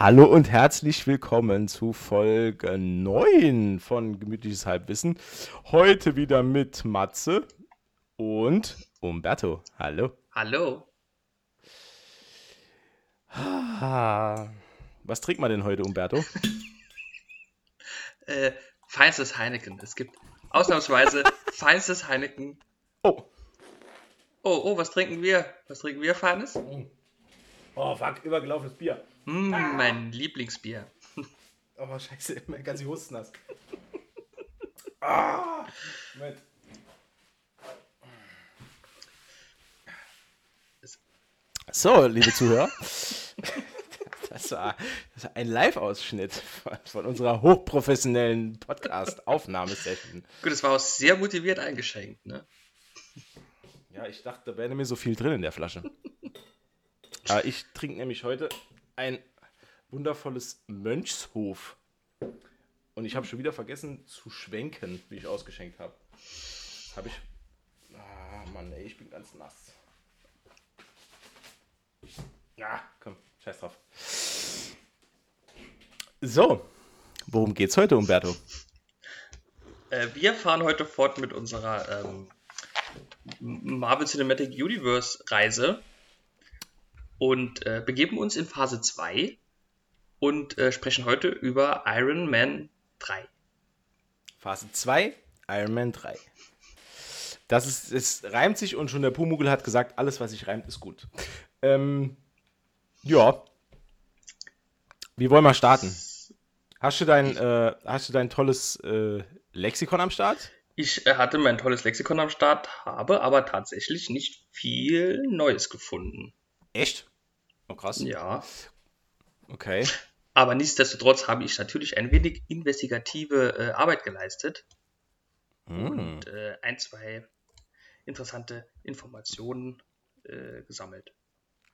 Hallo und herzlich willkommen zu Folge 9 von Gemütliches Halbwissen. Heute wieder mit Matze und Umberto. Hallo. Hallo. Ah, was trinkt man denn heute, Umberto? äh, feinstes Heineken. Es gibt ausnahmsweise feinstes Heineken. Oh. Oh, oh, was trinken wir? Was trinken wir, Feines? Oh, fuck, übergelaufenes Bier. Mm, mein Lieblingsbier. Oh, scheiße, mein ganzes Husten nass. ah, Moment. So, liebe Zuhörer. Das war, das war ein Live-Ausschnitt von, von, unserer hochprofessionellen Podcast-Aufnahmesession. Gut, es war auch sehr motiviert eingeschenkt, ne? Ja, ich dachte, da wäre nämlich so viel drin in der Flasche. Aber ich trinke nämlich heute ein wundervolles Mönchshof. Und ich habe schon wieder vergessen zu schwenken, wie ich ausgeschenkt habe. Habe ich. Ah, Mann, ey, ich bin ganz nass. Ja, komm, scheiß drauf. So, worum geht's heute, Umberto? Äh, wir fahren heute fort mit unserer ähm, Marvel Cinematic Universe Reise und äh, begeben uns in Phase 2 und äh, sprechen heute über Iron Man 3. Phase 2, Iron Man 3. Das ist, es reimt sich und schon der Pumugel hat gesagt, alles, was sich reimt, ist gut. Ähm, ja. Wie wollen wir starten? Hast du dein, äh, hast du dein tolles äh, Lexikon am Start? Ich äh, hatte mein tolles Lexikon am Start, habe aber tatsächlich nicht viel Neues gefunden. Echt? Oh, krass. Ja. Okay. Aber nichtsdestotrotz habe ich natürlich ein wenig investigative äh, Arbeit geleistet mm. und äh, ein, zwei interessante Informationen äh, gesammelt.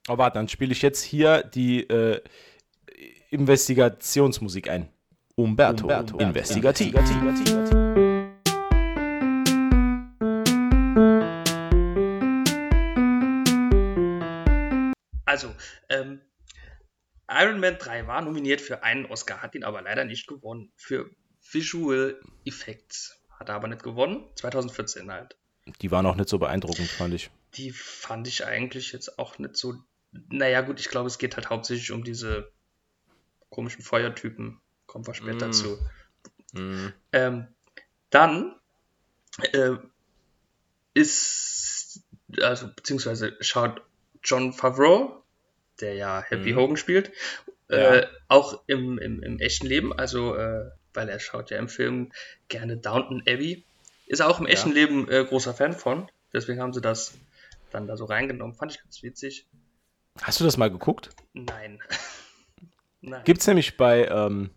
Oh, warte, dann spiele ich jetzt hier die äh, Investigationsmusik ein. Umberto, Umberto Investigativ. Investigativ. Also, ähm, Iron Man 3 war nominiert für einen Oscar, hat ihn aber leider nicht gewonnen. Für Visual Effects hat er aber nicht gewonnen. 2014 halt. Die waren auch nicht so beeindruckend, fand ich. Die fand ich eigentlich jetzt auch nicht so. Naja, gut, ich glaube, es geht halt hauptsächlich um diese komischen Feuertypen. Kommen wir später mm. zu. Mm. Ähm, dann äh, ist, also beziehungsweise schaut John Favreau der ja Happy mhm. Hogan spielt, ja. äh, auch im, im, im, echten Leben, also äh, weil er schaut ja im Film gerne Downton Abbey, ist er auch im echten ja. Leben äh, großer Fan von, deswegen haben sie das dann da so reingenommen, fand ich ganz witzig. Hast du das mal geguckt? Nein. Nein. Gibt's nämlich bei ähm,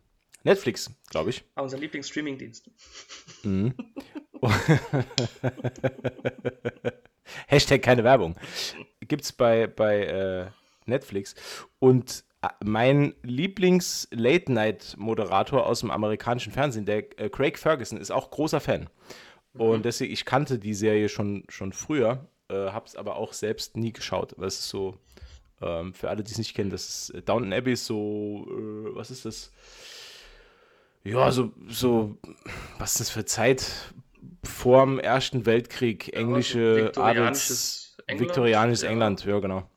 Netflix, glaube ich. Ah, unser Lieblingsstreamingdienst. Mhm. Hashtag keine Werbung. Gibt's bei, bei äh, Netflix. Und äh, mein Lieblings-Late-Night-Moderator aus dem amerikanischen Fernsehen, der äh, Craig Ferguson, ist auch großer Fan. Mhm. Und deswegen, ich kannte die Serie schon, schon früher, äh, habe es aber auch selbst nie geschaut. Das ist so, ähm, für alle, die es nicht kennen, das ist äh, Downton Abbey ist so, äh, was ist das? Ja, so, so, was ist das für Zeit vor dem Ersten Weltkrieg? Englische ja, Adels, England, viktorianisches ja. England, ja, genau.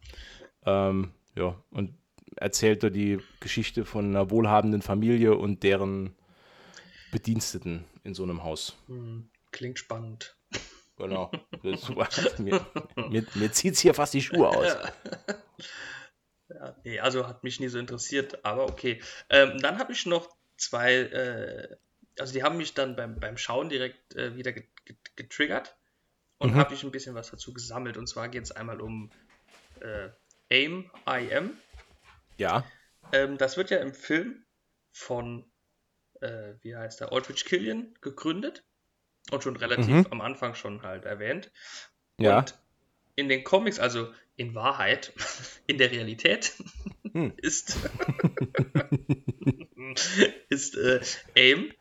Ähm, ja, und erzählt er die Geschichte von einer wohlhabenden Familie und deren Bediensteten in so einem Haus. Hm, klingt spannend. Genau. mir, mir, mir zieht es hier fast die Schuhe aus. Ja, nee, also hat mich nie so interessiert, aber okay. Ähm, dann habe ich noch zwei, äh, also die haben mich dann beim, beim Schauen direkt äh, wieder getriggert und mhm. habe ich ein bisschen was dazu gesammelt. Und zwar geht es einmal um äh, AIM, IM. Ja. Ähm, das wird ja im Film von, äh, wie heißt der, Aldrich Killian gegründet und schon relativ mhm. am Anfang schon halt erwähnt. Ja. Und in den Comics, also in Wahrheit, in der Realität, hm. ist, ist äh, AIM,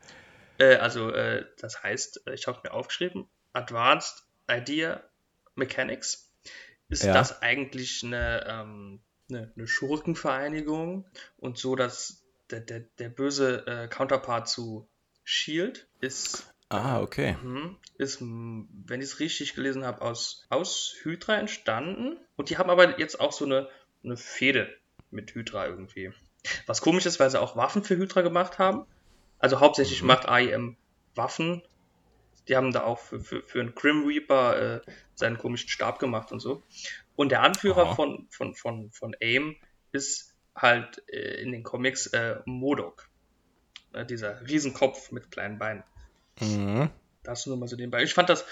äh, also äh, das heißt, ich habe mir aufgeschrieben, Advanced Idea Mechanics ist ja. das eigentlich eine, ähm, eine, eine Schurkenvereinigung und so, dass der, der, der böse äh, Counterpart zu Shield ist. Ah, okay. Mhm, ist, wenn ich es richtig gelesen habe, aus, aus Hydra entstanden. Und die haben aber jetzt auch so eine, eine Fehde mit Hydra irgendwie. Was komisch ist, weil sie auch Waffen für Hydra gemacht haben. Also hauptsächlich mhm. macht AIM Waffen. Die haben da auch für, für, für einen Grim Reaper äh, seinen komischen Stab gemacht und so. Und der Anführer von, von, von, von AIM ist halt äh, in den Comics äh, Modok. Äh, dieser Riesenkopf mit kleinen Beinen. Mhm. Das nur mal so nebenbei. Ich fand das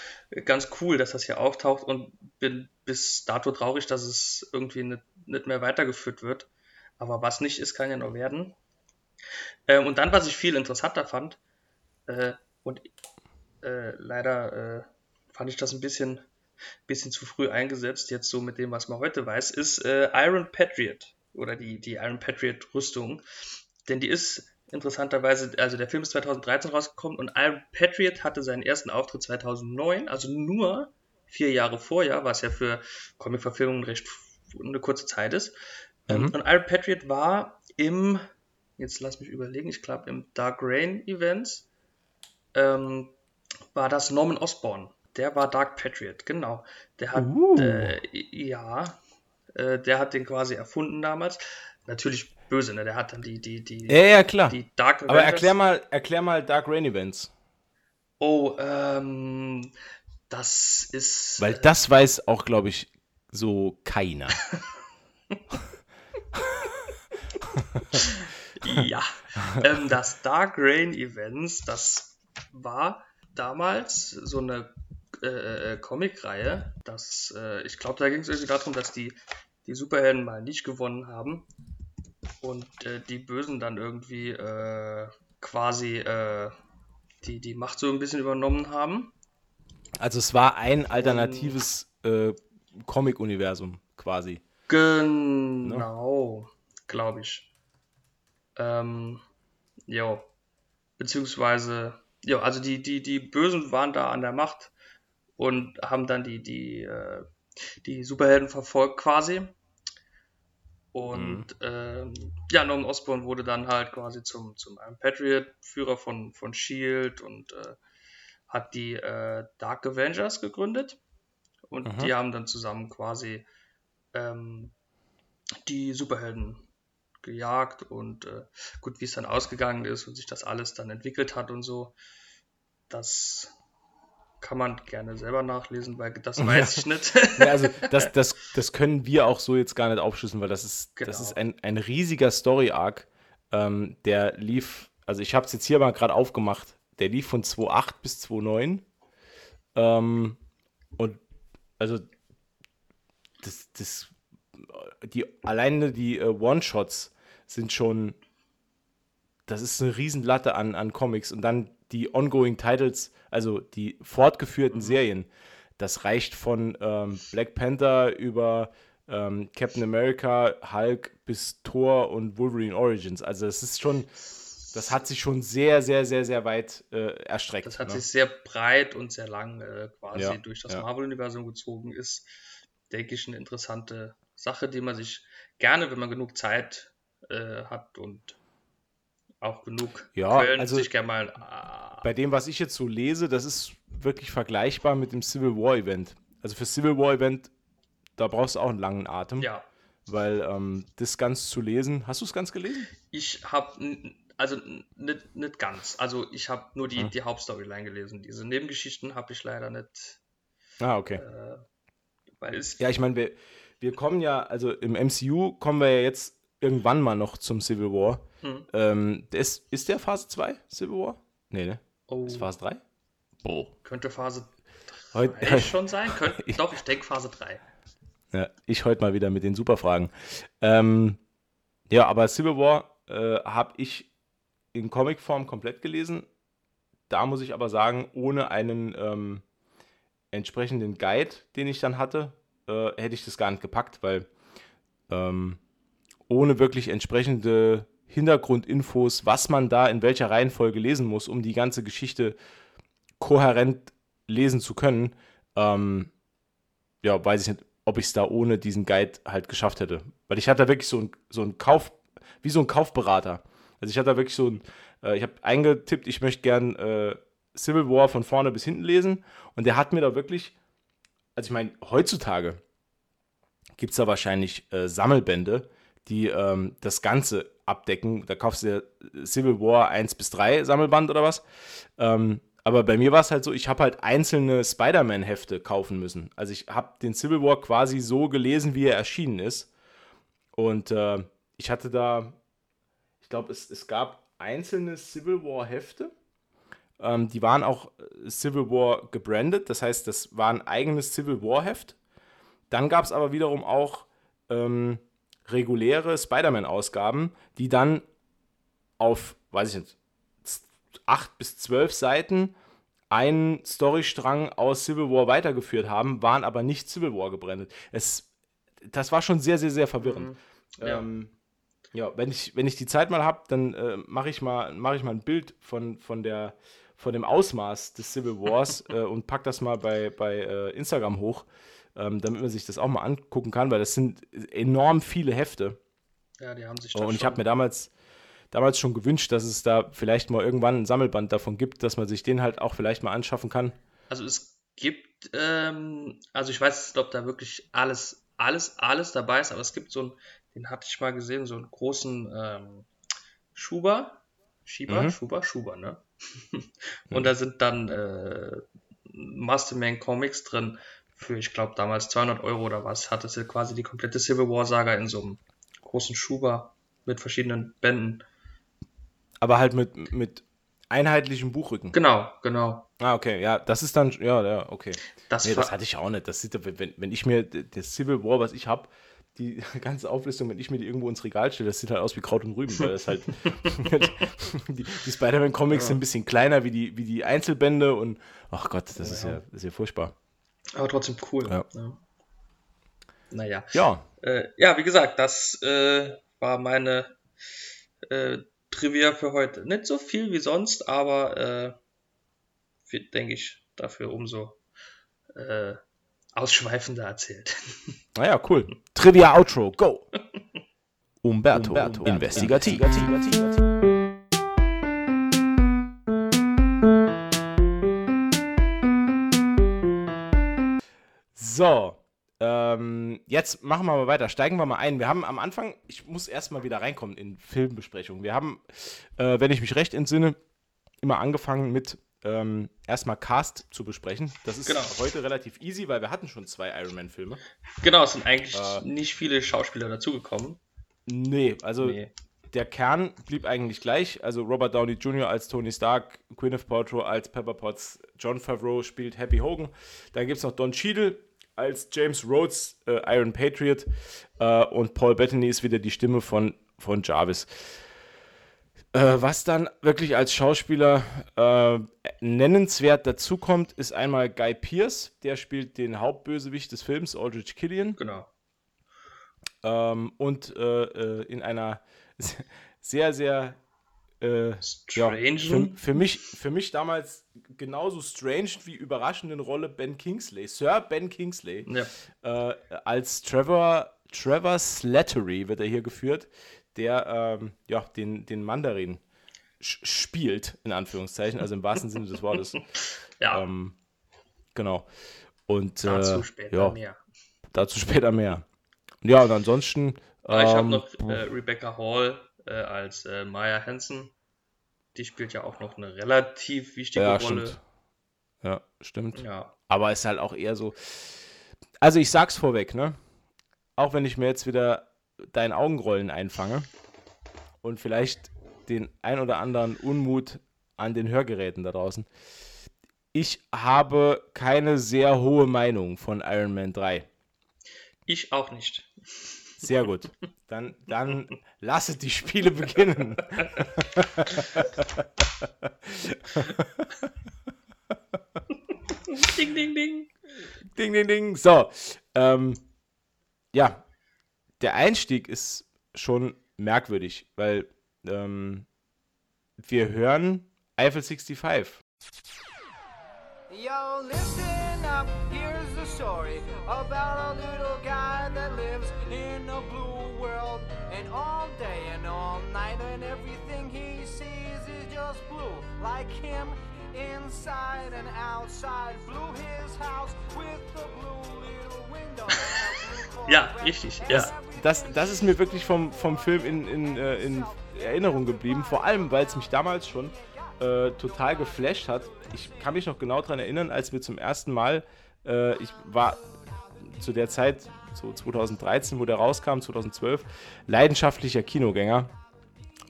ganz cool, dass das hier auftaucht und bin bis dato traurig, dass es irgendwie nicht, nicht mehr weitergeführt wird. Aber was nicht ist, kann ja noch werden. Ähm, und dann, was ich viel interessanter fand, äh, und äh, leider äh, fand ich das ein bisschen, bisschen zu früh eingesetzt, jetzt so mit dem, was man heute weiß, ist äh, Iron Patriot oder die, die Iron Patriot Rüstung. Denn die ist interessanterweise, also der Film ist 2013 rausgekommen und Iron Patriot hatte seinen ersten Auftritt 2009, also nur vier Jahre vorher, was ja für Comic-Verfilmungen recht eine kurze Zeit ist. Ähm, mhm. Und Iron Patriot war im, jetzt lass mich überlegen, ich glaube im Dark Rain Events, ähm, war das Norman Osborn. Der war Dark Patriot, genau. Der hat, uh. äh, ja, äh, der hat den quasi erfunden damals. Natürlich böse, ne? Der hat dann die, die, die, ja, ja, klar. die Dark Aber erklär mal, erklär mal Dark Rain Events. Oh, ähm, das ist. Weil das weiß auch, glaube ich, so keiner. ja, ähm, das Dark Rain Events, das war damals so eine äh, äh Comic-Reihe, dass äh, ich glaube, da ging es irgendwie darum, dass die, die Superhelden mal nicht gewonnen haben und äh, die Bösen dann irgendwie äh, quasi äh, die, die Macht so ein bisschen übernommen haben. Also es war ein alternatives Comic-Universum quasi. Genau, no? glaube ich. Ähm, ja, beziehungsweise, ja, also die, die, die Bösen waren da an der Macht und haben dann die, die, äh, die Superhelden verfolgt quasi. Und mhm. ähm, ja, Norman Osborn wurde dann halt quasi zum, zum Iron Patriot, Führer von, von Shield und äh, hat die äh, Dark Avengers gegründet. Und mhm. die haben dann zusammen quasi ähm, die Superhelden gejagt und äh, gut, wie es dann ausgegangen ist und sich das alles dann entwickelt hat und so, das kann man gerne selber nachlesen, weil das weiß ich nicht. ja, also das, das, das können wir auch so jetzt gar nicht aufschlüsseln, weil das ist, genau. das ist ein, ein riesiger Story-Arc, ähm, der lief, also ich habe es jetzt hier mal gerade aufgemacht, der lief von 2.8 bis 2.9 ähm, und also das, das die alleine die äh, One-Shots sind schon, das ist eine Riesenlatte an, an Comics und dann die ongoing Titles, also die fortgeführten Serien, das reicht von ähm, Black Panther über ähm, Captain America, Hulk bis Thor und Wolverine Origins. Also es ist schon, das hat sich schon sehr, sehr, sehr, sehr weit äh, erstreckt. Das hat ne? sich sehr breit und sehr lang äh, quasi ja, durch das ja. Marvel-Universum gezogen. Ist, denke ich, eine interessante Sache, die man sich gerne, wenn man genug Zeit äh, hat und auch genug ja, Köln also sich gerne mal. Äh, bei dem, was ich jetzt so lese, das ist wirklich vergleichbar mit dem Civil War Event. Also für Civil War Event, da brauchst du auch einen langen Atem. Ja. Weil ähm, das ganz zu lesen, hast du es ganz gelesen? Ich habe, also nicht, nicht ganz. Also ich habe nur die, hm. die Hauptstoryline gelesen. Diese Nebengeschichten habe ich leider nicht. Ah, okay. Äh, weil es ja, ich meine, wir, wir kommen ja, also im MCU kommen wir ja jetzt irgendwann mal noch zum Civil War. Hm. Ähm, ist, ist der Phase 2 Civil War? Nee, ne? Oh. Ist Phase 3? Boah. Könnte Phase 3 heute, schon sein? Könnt, doch, ich denke Phase 3. Ja, ich heute mal wieder mit den Superfragen. Ähm, ja, aber Civil War äh, habe ich in Comicform komplett gelesen. Da muss ich aber sagen, ohne einen ähm, entsprechenden Guide, den ich dann hatte, äh, hätte ich das gar nicht gepackt, weil ähm, ohne wirklich entsprechende Hintergrundinfos, was man da in welcher Reihenfolge lesen muss, um die ganze Geschichte kohärent lesen zu können, ähm, ja, weiß ich nicht, ob ich es da ohne diesen Guide halt geschafft hätte. Weil ich hatte da wirklich so ein, so ein Kauf, wie so ein Kaufberater. Also ich hatte da wirklich so ein, äh, ich habe eingetippt, ich möchte gern äh, Civil War von vorne bis hinten lesen. Und der hat mir da wirklich, also ich meine, heutzutage gibt es da wahrscheinlich äh, Sammelbände, die ähm, das Ganze abdecken. Da kaufst du dir Civil War 1 bis 3 Sammelband oder was. Ähm, aber bei mir war es halt so, ich habe halt einzelne Spider-Man-Hefte kaufen müssen. Also ich habe den Civil War quasi so gelesen, wie er erschienen ist. Und äh, ich hatte da, ich glaube, es, es gab einzelne Civil War-Hefte. Ähm, die waren auch äh, Civil War gebrandet. Das heißt, das war ein eigenes Civil War-Heft. Dann gab es aber wiederum auch ähm, reguläre Spider-Man-Ausgaben, die dann auf, weiß ich nicht, acht bis zwölf Seiten einen Storystrang aus Civil War weitergeführt haben, waren aber nicht Civil War gebrandet. Es, das war schon sehr, sehr, sehr verwirrend. Mhm. Ja. Ähm, ja, wenn ich, wenn ich die Zeit mal habe, dann äh, mache ich, mal, mach ich mal ein Bild von, von, der, von dem Ausmaß des Civil Wars äh, und pack das mal bei, bei äh, Instagram hoch, ähm, damit man sich das auch mal angucken kann, weil das sind enorm viele Hefte. Ja, die haben sich Und ich habe mir damals, damals schon gewünscht, dass es da vielleicht mal irgendwann ein Sammelband davon gibt, dass man sich den halt auch vielleicht mal anschaffen kann. Also es gibt, ähm, also ich weiß nicht, ob da wirklich alles, alles, alles dabei ist, aber es gibt so einen, den hatte ich mal gesehen, so einen großen ähm, Schuber, Schieber, mhm. Schuber, Schuber, ne? Und mhm. da sind dann äh, Masterman Comics drin für, ich glaube, damals 200 Euro oder was, hat es ja quasi die komplette Civil War Saga in so einem großen Schuber mit verschiedenen Bänden aber halt mit, mit einheitlichem Buchrücken. Genau, genau. Ah, okay, ja, das ist dann, ja, ja, okay. Das, nee, das hatte ich auch nicht. Das sieht, wenn, wenn ich mir das Civil War, was ich habe, die ganze Auflistung, wenn ich mir die irgendwo ins Regal stelle, das sieht halt aus wie Kraut und Rüben, weil das halt die, die Spider-Man-Comics ja. sind ein bisschen kleiner wie die, wie die Einzelbände und ach Gott, das ja. ist ja, das ist ja furchtbar. Aber trotzdem cool. Ja. ja. Naja. Ja. Äh, ja, wie gesagt, das äh, war meine äh, Trivia für heute. Nicht so viel wie sonst, aber äh, wird, denke ich, dafür umso äh, ausschweifender erzählt. Naja, cool. Trivia Outro, go! Umberto, Umberto investigativ. investigativ. So, ähm, jetzt machen wir mal weiter. Steigen wir mal ein. Wir haben am Anfang, ich muss erstmal wieder reinkommen in Filmbesprechungen. Wir haben, äh, wenn ich mich recht entsinne, immer angefangen mit ähm, erstmal Cast zu besprechen. Das ist genau. heute relativ easy, weil wir hatten schon zwei Iron Man-Filme. Genau, es sind eigentlich äh, nicht viele Schauspieler dazugekommen. Nee, also nee. der Kern blieb eigentlich gleich. Also Robert Downey Jr. als Tony Stark, Gwyneth Paltrow als Pepper Potts, John Favreau spielt Happy Hogan. Dann gibt es noch Don Cheadle als James Rhodes, äh, Iron Patriot. Äh, und Paul Bettany ist wieder die Stimme von, von Jarvis. Äh, was dann wirklich als Schauspieler äh, nennenswert dazukommt, ist einmal Guy Pierce, der spielt den Hauptbösewicht des Films, Aldrich Killian. Genau. Ähm, und äh, äh, in einer sehr, sehr äh, strange. Ja, für, für, mich, für mich damals genauso strange wie überraschenden Rolle Ben Kingsley, Sir Ben Kingsley, ja. äh, als Trevor, Trevor Slattery wird er hier geführt, der ähm, ja, den, den Mandarin spielt, in Anführungszeichen, also im wahrsten Sinne des Wortes. ja. Ähm, genau. Und dazu äh, später ja, mehr. Dazu später mehr. Ja, und ansonsten. Ähm, ich habe noch äh, Rebecca Hall äh, als äh, Maya Hansen. Die spielt ja auch noch eine relativ wichtige ja, Rolle. Stimmt. Ja, stimmt. Ja. Aber ist halt auch eher so. Also ich sag's vorweg, ne? Auch wenn ich mir jetzt wieder dein Augenrollen einfange und vielleicht den ein oder anderen Unmut an den Hörgeräten da draußen. Ich habe keine sehr hohe Meinung von Iron Man 3. Ich auch nicht. Sehr gut. Dann, dann lasse die Spiele beginnen. ding, ding, ding. Ding, ding, ding. So. Ähm, ja, der Einstieg ist schon merkwürdig, weil ähm, wir hören Eiffel 65. Yo, listen up, here's a story about a little guy that lives in a blue world. And all day and all night, and everything he sees is just blue. Like him, inside and outside. Blue his house with the blue little window. ja, richtig, ja. Das, das ist mir wirklich vom, vom Film in, in, äh, in Erinnerung geblieben. Vor allem, weil es mich damals schon äh, total geflasht hat. Ich kann mich noch genau daran erinnern, als wir zum ersten Mal, äh, ich war zu der Zeit, so 2013, wo der rauskam, 2012, leidenschaftlicher Kinogänger.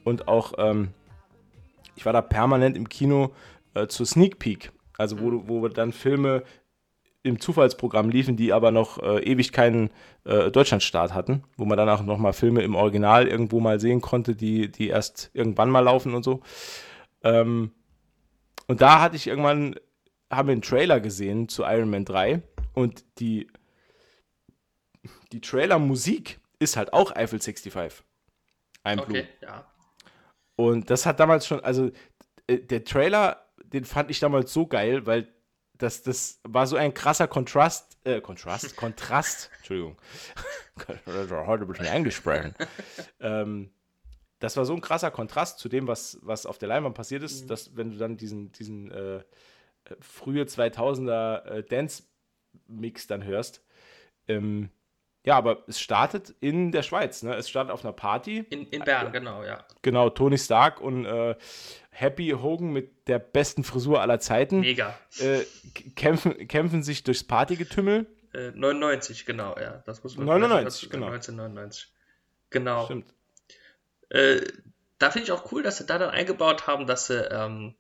Und auch, ähm, ich war da permanent im Kino äh, zur Sneak Peek. Also wo, wo dann Filme im Zufallsprogramm liefen, die aber noch äh, ewig keinen äh, Deutschlandstart hatten, wo man dann auch nochmal Filme im Original irgendwo mal sehen konnte, die, die erst irgendwann mal laufen und so. Ähm, und da hatte ich irgendwann, haben wir einen Trailer gesehen zu Iron Man 3 und die, die Trailer-Musik ist halt auch Eiffel 65. Ein okay, ja. Und das hat damals schon, also äh, der Trailer, den fand ich damals so geil, weil das, das war so ein krasser Kontrast, äh, Kontrast, Kontrast, Entschuldigung, heute ein bisschen Englisch sprechen. ähm, das war so ein krasser Kontrast zu dem, was, was auf der Leinwand passiert ist, mhm. dass wenn du dann diesen, diesen äh, äh frühe 2000er äh, Dance-Mix dann hörst. Ähm, ja, aber es startet in der Schweiz. Ne? Es startet auf einer Party. In, in Bern, äh, genau, ja. Genau, Tony Stark und äh, Happy Hogan mit der besten Frisur aller Zeiten. Mega. Äh, kämpfen, kämpfen sich durchs Partygetümmel. 99, genau, ja. Das muss man 99, genau. 1999. Genau. Stimmt. Äh, da finde ich auch cool, dass sie da dann eingebaut haben, dass sie ähm,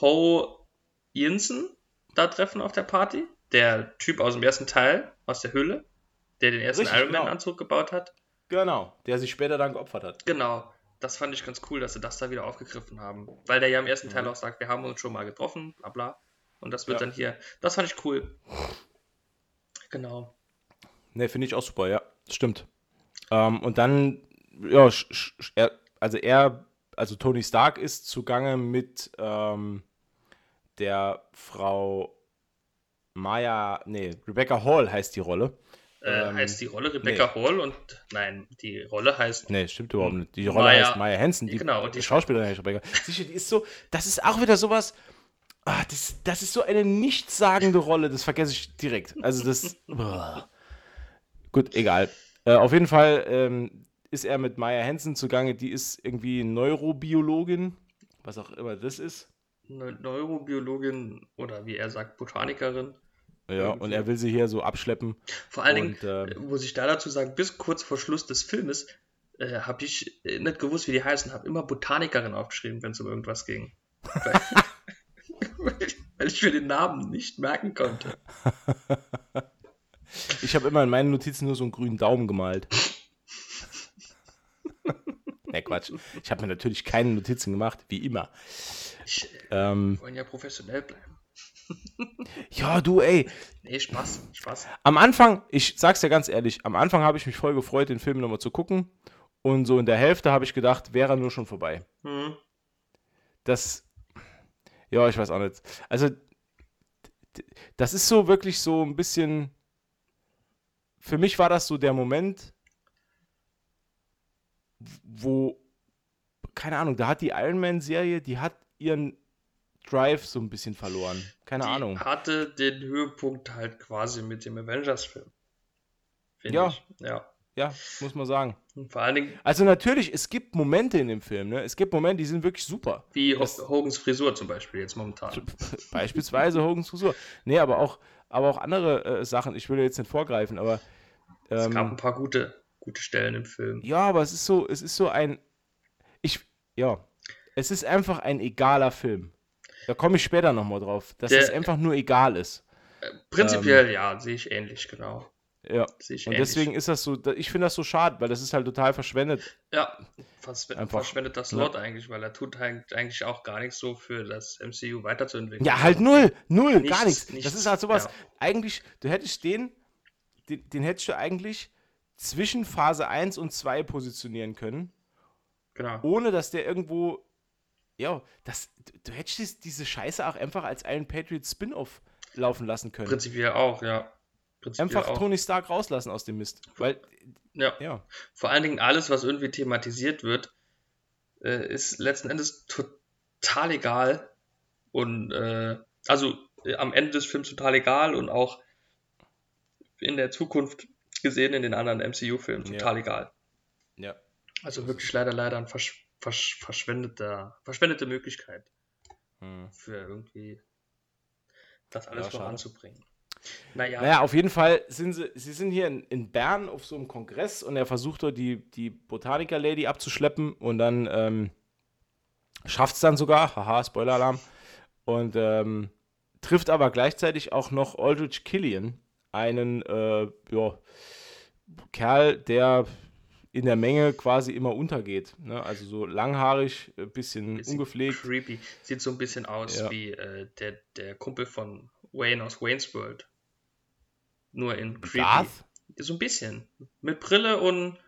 Ho Jensen da treffen auf der Party. Der Typ aus dem ersten Teil, aus der Höhle, der den ersten Richtig, Iron Man-Anzug genau. gebaut hat. Genau, der sich später dann geopfert hat. Genau, das fand ich ganz cool, dass sie das da wieder aufgegriffen haben. Weil der ja im ersten mhm. Teil auch sagt, wir haben uns schon mal getroffen, bla bla. Und das wird ja. dann hier. Das fand ich cool. Genau. Ne, finde ich auch super, ja. Stimmt. Ähm, und dann ja, er, also er, also Tony Stark ist zugange mit ähm, der Frau Maya, nee, Rebecca Hall heißt die Rolle. Äh, ähm, heißt die Rolle Rebecca nee. Hall und nein, die Rolle heißt. Nee, stimmt überhaupt nicht. Die Rolle Maya, heißt Maya Hansen, die, genau, die Schauspielerin heißt Rebecca. Sicher, die ist so, das ist auch wieder sowas. Ah, das, das ist so eine nichtssagende Rolle, das vergesse ich direkt. Also das. Gut, egal. Äh, auf jeden Fall, ähm, ist er mit Maya Hansen zugange, die ist irgendwie Neurobiologin, was auch immer das ist. Neurobiologin oder wie er sagt, Botanikerin. Ja, irgendwie. und er will sie hier so abschleppen. Vor allen und, Dingen, äh, muss ich da dazu sagen, bis kurz vor Schluss des Filmes äh, habe ich äh, nicht gewusst, wie die heißen, habe immer Botanikerin aufgeschrieben, wenn es um irgendwas ging. weil ich mir den Namen nicht merken konnte. Ich habe immer in meinen Notizen nur so einen grünen Daumen gemalt. Ne, Quatsch. Ich habe mir natürlich keine Notizen gemacht, wie immer. Ich, ähm, wir wollen ja professionell bleiben. ja, du, ey. Nee, Spaß, Spaß. Am Anfang, ich sag's dir ganz ehrlich, am Anfang habe ich mich voll gefreut, den Film nochmal zu gucken. Und so in der Hälfte habe ich gedacht, wäre er nur schon vorbei. Mhm. Das, ja, ich weiß auch nicht. Also, das ist so wirklich so ein bisschen, für mich war das so der Moment, wo, keine Ahnung, da hat die Iron Man-Serie, die hat ihren Drive so ein bisschen verloren. Keine die Ahnung. hatte den Höhepunkt halt quasi mit dem Avengers-Film. Ja. Ich. Ja. Ja, muss man sagen. Und vor allen Dingen. Also natürlich, es gibt Momente in dem Film, ne? Es gibt Momente, die sind wirklich super. Wie das, Hogans Frisur zum Beispiel jetzt momentan. Beispielsweise Hogans Frisur. Nee, aber auch, aber auch andere äh, Sachen. Ich will jetzt nicht vorgreifen, aber. Ähm, es gab ähm, ein paar gute gute Stellen im Film. Ja, aber es ist so, es ist so ein. Ich, ja, es ist einfach ein egaler Film. Da komme ich später nochmal drauf, dass Der, es einfach nur egal ist. Prinzipiell ähm, ja, sehe ich ähnlich, genau. Ja. und ähnlich. deswegen ist das so, ich finde das so schade, weil das ist halt total verschwendet. Ja, verschwendet, Einfach, verschwendet das Slot ja. eigentlich, weil er tut eigentlich auch gar nichts so für das MCU weiterzuentwickeln. Ja, halt null, null, nichts, gar nichts. nichts. Das ist halt sowas, ja. eigentlich, du hättest den, den, den hättest du eigentlich zwischen Phase 1 und 2 positionieren können. Genau. Ohne dass der irgendwo. Ja, das, du hättest diese Scheiße auch einfach als Iron Patriot Spin-off laufen lassen können. Prinzipiell auch, ja. einfach auch. Tony Stark rauslassen aus dem Mist. Weil, ja. ja. Vor allen Dingen alles, was irgendwie thematisiert wird, äh, ist letzten Endes total egal. Und äh, also äh, am Ende des Films total egal und auch in der Zukunft gesehen in den anderen MCU-Filmen total ja. egal. Ja. Also wirklich leider, leider ein versch versch verschwendeter, verschwendete Möglichkeit hm. für irgendwie das alles ja, noch anzubringen. Naja. naja, auf jeden Fall sind sie, sie sind hier in, in Bern auf so einem Kongress und er versucht dort die, die Botaniker-Lady abzuschleppen und dann ähm, schafft es dann sogar, haha, Spoiler-Alarm, und ähm, trifft aber gleichzeitig auch noch Aldrich Killian, einen äh, ja, Kerl, der in der Menge quasi immer untergeht. Ne? Also so langhaarig, ein bisschen, bisschen ungepflegt. Creepy. Sieht so ein bisschen aus ja. wie äh, der, der Kumpel von Wayne aus Wayne's World. Nur in creepy. Darth? So ein bisschen. Mit Brille und,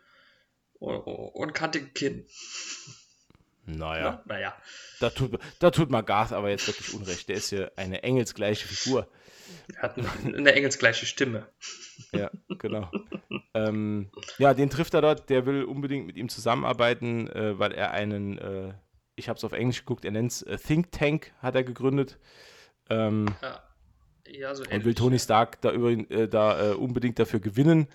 und, und kantigem Kinn. Naja. Na, naja. Da tut, da tut mal Garth aber jetzt wirklich Unrecht. Der ist ja eine engelsgleiche Figur. Er hat eine engelsgleiche Stimme. Ja, genau. ähm, ja, den trifft er dort. Der will unbedingt mit ihm zusammenarbeiten, äh, weil er einen, äh, ich habe es auf Englisch geguckt, er nennt es äh, Think Tank, hat er gegründet. Ähm, ja. Ja, so und will Tony Stark da, über, äh, da äh, unbedingt dafür gewinnen.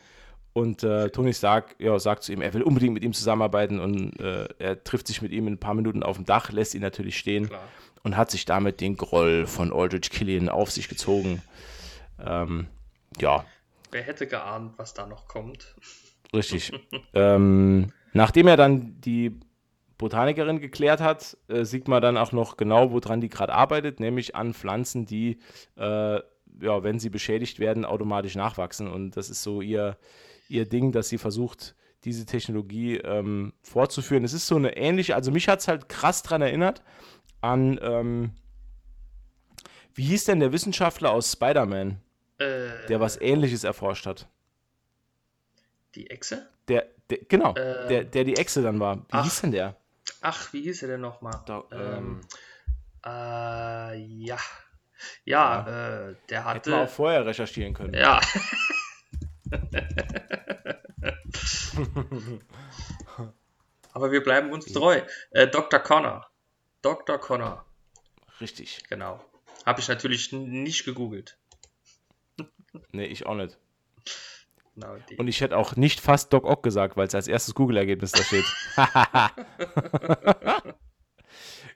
Und äh, Tony Stark ja, sagt zu ihm, er will unbedingt mit ihm zusammenarbeiten und äh, er trifft sich mit ihm in ein paar Minuten auf dem Dach, lässt ihn natürlich stehen Klar. Und hat sich damit den Groll von Aldrich Killian auf sich gezogen. Ähm, ja. Wer hätte geahnt, was da noch kommt? Richtig. ähm, nachdem er dann die Botanikerin geklärt hat, äh, sieht man dann auch noch genau, woran die gerade arbeitet, nämlich an Pflanzen, die, äh, ja, wenn sie beschädigt werden, automatisch nachwachsen. Und das ist so ihr, ihr Ding, dass sie versucht, diese Technologie ähm, fortzuführen. Es ist so eine ähnliche, also mich hat es halt krass daran erinnert an, ähm, wie hieß denn der Wissenschaftler aus Spider-Man, äh, der was ähnliches erforscht hat? Die Echse? Der, der genau, äh, der, der die Echse dann war. Wie ach, hieß denn der? Ach, wie hieß er denn nochmal? ähm, ähm, äh, ja. Ja, ja. Äh, der hatte. Hätten wir auch vorher recherchieren können. Ja. Aber wir bleiben uns treu. Äh, Dr. Connor. Dr. Connor. Richtig. Genau. Habe ich natürlich nicht gegoogelt. Nee, ich auch nicht. Genau Und ich hätte auch nicht fast Doc Ock gesagt, weil es als erstes Google-Ergebnis da steht.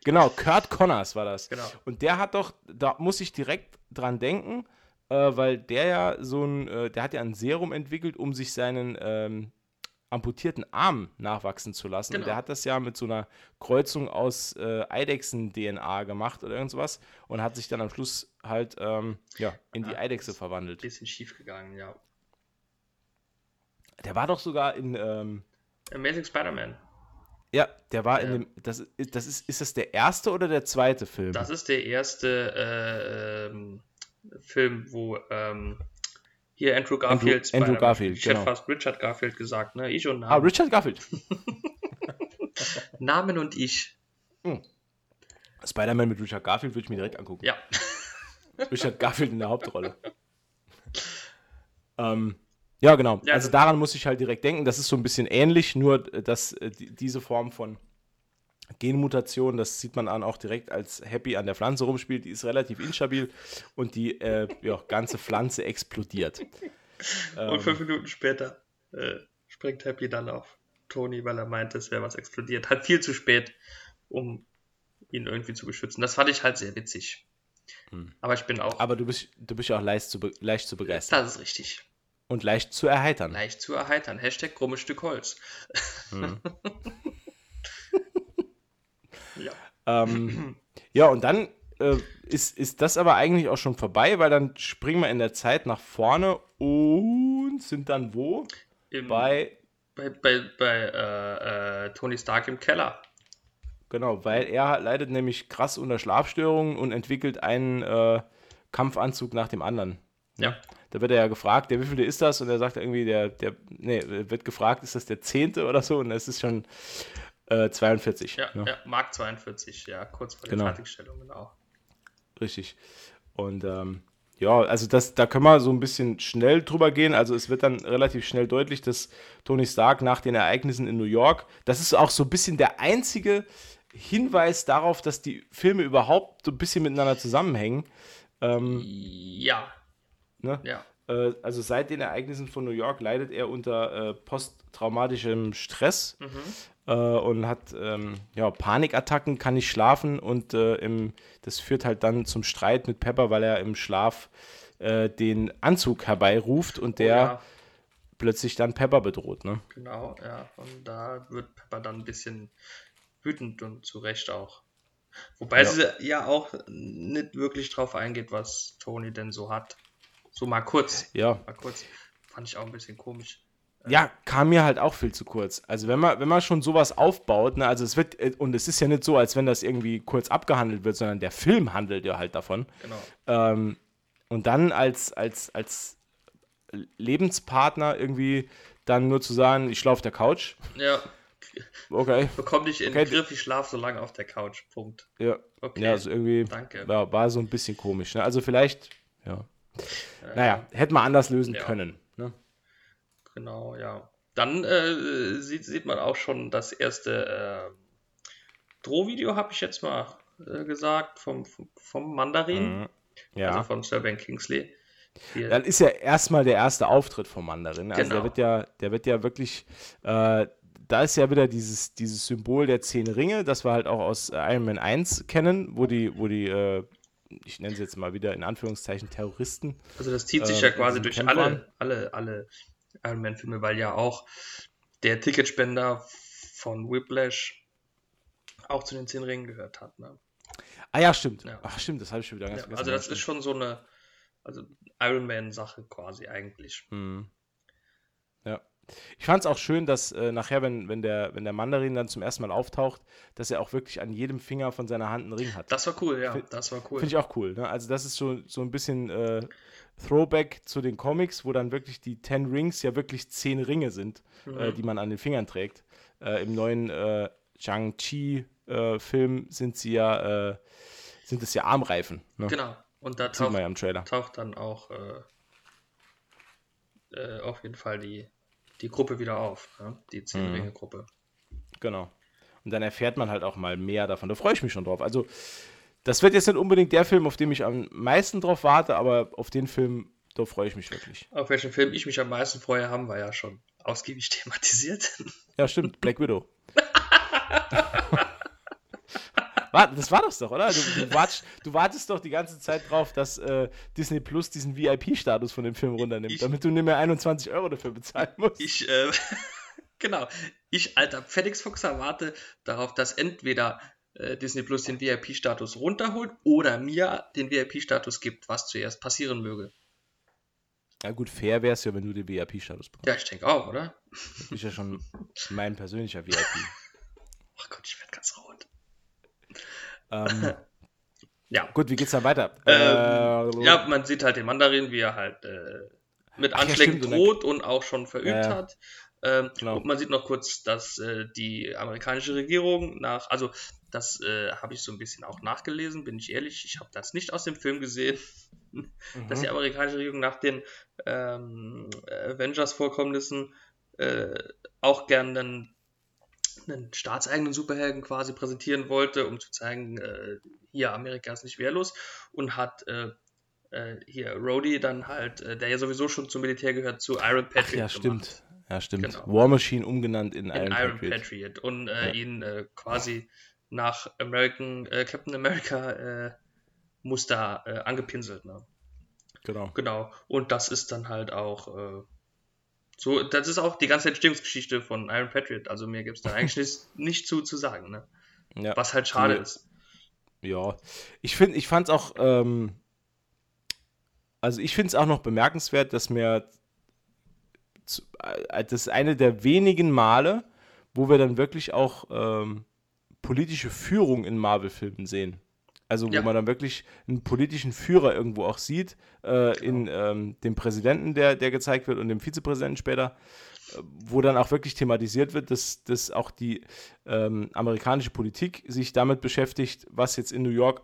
genau, Kurt Connors war das. Genau. Und der hat doch, da muss ich direkt dran denken, äh, weil der ja so ein, äh, der hat ja ein Serum entwickelt, um sich seinen ähm, amputierten Arm nachwachsen zu lassen. Genau. Und der hat das ja mit so einer Kreuzung aus äh, Eidechsen-DNA gemacht oder irgendwas und hat sich dann am Schluss halt ähm, ja, in die Eidechse verwandelt. Bisschen schief gegangen, ja. Der war doch sogar in ähm, Amazing Spider-Man. Ja, der war in dem. Das, das ist, ist das der erste oder der zweite Film? Das ist der erste äh, ähm, Film, wo ähm, hier Andrew Garfield. Andrew, Andrew Garfield. Ich genau. hätte fast Richard Garfield gesagt, ne? Ich und Namen. Ah, Richard Garfield. Namen und ich. Hm. Spider-Man mit Richard Garfield würde ich mir direkt angucken. Ja. Richard Garfield in der Hauptrolle. ähm, ja, genau. Ja, also daran muss ich halt direkt denken. Das ist so ein bisschen ähnlich, nur dass äh, diese Form von Genmutation, das sieht man dann auch direkt als Happy an der Pflanze rumspielt, die ist relativ instabil und die äh, ja, ganze Pflanze explodiert. und fünf Minuten später äh, springt Happy dann auf Tony, weil er meint, es wäre was explodiert. Halt viel zu spät, um ihn irgendwie zu beschützen. Das fand ich halt sehr witzig. Hm. Aber ich bin auch. Aber du bist, du bist ja auch leicht zu, leicht zu begeistern. Das ist richtig. Und leicht zu erheitern. Leicht zu erheitern. Hashtag krummes Stück Holz. Hm. Ähm, ja, und dann äh, ist, ist das aber eigentlich auch schon vorbei, weil dann springen wir in der Zeit nach vorne und sind dann wo? Im, bei, bei, bei, bei äh, äh, Tony Stark im Keller. Genau, weil er leidet nämlich krass unter Schlafstörungen und entwickelt einen äh, Kampfanzug nach dem anderen. Ja. Da wird er ja gefragt, der wievielte ist das? Und er sagt irgendwie, der, der, nee, wird gefragt, ist das der zehnte oder so? Und es ist schon, äh, 42. Ja, ne? ja, Mark 42, ja, kurz vor der genau. Fertigstellung, genau. Richtig. Und ähm, ja, also das, da können wir so ein bisschen schnell drüber gehen. Also es wird dann relativ schnell deutlich, dass Tony Stark nach den Ereignissen in New York, das ist auch so ein bisschen der einzige Hinweis darauf, dass die Filme überhaupt so ein bisschen miteinander zusammenhängen. Ähm, Ja, ne? ja. Äh, also seit den Ereignissen von New York leidet er unter äh, posttraumatischem Stress äh, und hat ähm, ja, Panikattacken, kann nicht schlafen und äh, im, das führt halt dann zum Streit mit Pepper, weil er im Schlaf äh, den Anzug herbeiruft und der Oh, ja, plötzlich dann Pepper bedroht. Ne? genau, ja. Und da wird Pepper dann ein bisschen wütend und zu Recht auch. Wobei Ja. sie ja auch nicht wirklich drauf eingeht, was Tony denn so hat. So mal kurz. Ja. Mal kurz. Fand ich auch ein bisschen komisch. Ja, kam mir halt auch viel zu kurz. Also wenn man, wenn man schon sowas aufbaut, ne, also es wird, äh, und es ist ja nicht so, als wenn das irgendwie kurz abgehandelt wird, sondern der Film handelt ja halt davon. Genau. Ähm, und dann als, als, als Lebenspartner irgendwie dann nur zu sagen, ich schlafe auf der Couch. Ja, Okay. bekomm dich in Okay. den Griff, ich schlaf so lange auf der Couch. Punkt. Ja, Okay. ja also irgendwie Danke. war, war so ein bisschen komisch. Ne? Also vielleicht, ja. Naja, hätte man anders lösen ja. können. Ne? Genau, ja. Dann äh, sieht, sieht man auch schon das erste äh, Drohvideo, habe ich jetzt mal äh, gesagt, vom, vom, Mandarin, Mhm. Ja. also von Sir Ben Kingsley. Hier, Dann ist ja erstmal der erste Auftritt vom Mandarin. Also der Genau. wird ja, der wird ja wirklich, äh, da ist ja wieder dieses, dieses Symbol der zehn Ringe, das wir halt auch aus äh, Iron Man 1 kennen, wo die, wo die, äh, ich nenne sie jetzt mal wieder in Anführungszeichen Terroristen. also das zieht sich äh, ja quasi durch waren. alle, alle, alle Iron Man-Filme, weil ja auch der Ticketspender von Whiplash auch zu den zehn Ringen gehört hat. Ne? Ah ja, stimmt. Ja. Ach stimmt, das habe ich schon wieder ganz Ja, vergessen. also das ist schon so eine also Iron Man-Sache quasi eigentlich. Mhm. Ja. Ich fand es auch schön, dass äh, nachher, wenn, wenn, der, wenn der Mandarin dann zum ersten Mal auftaucht, dass er auch wirklich an jedem Finger von seiner Hand einen Ring hat. Das war cool, ja, Find- das war cool. Finde ich auch cool. Ne? Also das ist so, so ein bisschen äh, Throwback zu den Comics, wo dann wirklich die Ten Rings ja wirklich zehn Ringe sind, äh, Mhm. die man an den Fingern trägt. Äh, Im neuen äh, Shang-Chi-Film sind sie ja, äh, sind es ja Armreifen. Ne? Genau. Und da taucht, ja taucht dann auch äh, äh, auf jeden Fall die, die Gruppe wieder auf. Ja? Die Mhm. Zehn-Ringe-Gruppe. Genau. Und dann erfährt man halt auch mal mehr davon. Da freue ich mich schon drauf. Also, das wird jetzt nicht unbedingt der Film, auf den ich am meisten drauf warte, aber auf den Film, da freue ich mich wirklich. Auf welchen Film ich mich am meisten freue, haben wir ja schon ausgiebig thematisiert. Ja, stimmt, Black Widow. Das war das doch, oder? Du, du, wartest, du wartest doch die ganze Zeit drauf, dass äh, Disney Plus diesen VIP-Status von dem Film runternimmt, Ich- damit du nicht mehr 21 Euro dafür bezahlen musst. Ich, äh, genau. Ich, alter Felix Fuchser, warte darauf, dass entweder äh, Disney Plus den VIP-Status runterholt oder mir den VIP-Status gibt, was zuerst passieren möge. Ja gut, fair wäre es ja, wenn du den VIP-Status bekommst. Ja, ich denke auch, oder? Du bist ja schon mein persönlicher VIP. Ach Gott, ich werde ganz rot. ähm, Ja. gut, wie geht's dann weiter? Ähm, Äh, Ja, man sieht halt den Mandarin, wie er halt äh, mit ja, Anschlägen dann- droht und auch schon verübt Ja, ja. hat. Ähm, Genau. Und man sieht noch kurz, dass äh, die amerikanische Regierung nach, also das äh, habe ich so ein bisschen auch nachgelesen, bin ich ehrlich, ich habe das nicht aus dem Film gesehen, dass die Mhm. amerikanische Regierung nach den ähm, Avengers-Vorkommnissen äh, auch gerne einen, einen staatseigenen Superhelden quasi präsentieren wollte, um zu zeigen, äh, hier Amerika ist nicht wehrlos und hat äh, äh, hier Rhodey dann halt, äh, der ja sowieso schon zum Militär gehört, zu Iron Patriot Ach ja, gemacht. stimmt. Ja, stimmt. Genau. War Machine umgenannt in, In Iron, Iron Patriot. Patriot, und äh, Ja. ihn äh, quasi nach American äh, Captain America äh, Muster äh, angepinselt. Ne? Genau. Genau. Und das ist dann halt auch äh, so, das ist auch die ganze Entstehungsgeschichte von Iron Patriot. Also mir gibt es da eigentlich nicht, nicht zu, zu sagen, ne? Ja. Was halt schade Die- ist. Ja, ich finde, ich fand es auch, ähm, also ich finde es auch noch bemerkenswert, dass mir, zu, äh, das ist eine der wenigen Male, wo wir dann wirklich auch ähm, politische Führung in Marvel-Filmen sehen. Also wo Ja. man dann wirklich einen politischen Führer irgendwo auch sieht, äh, in ähm, dem Präsidenten, der, der gezeigt wird und dem Vizepräsidenten später, äh, wo dann auch wirklich thematisiert wird, dass, dass auch die ähm, amerikanische Politik sich damit beschäftigt, was jetzt in New York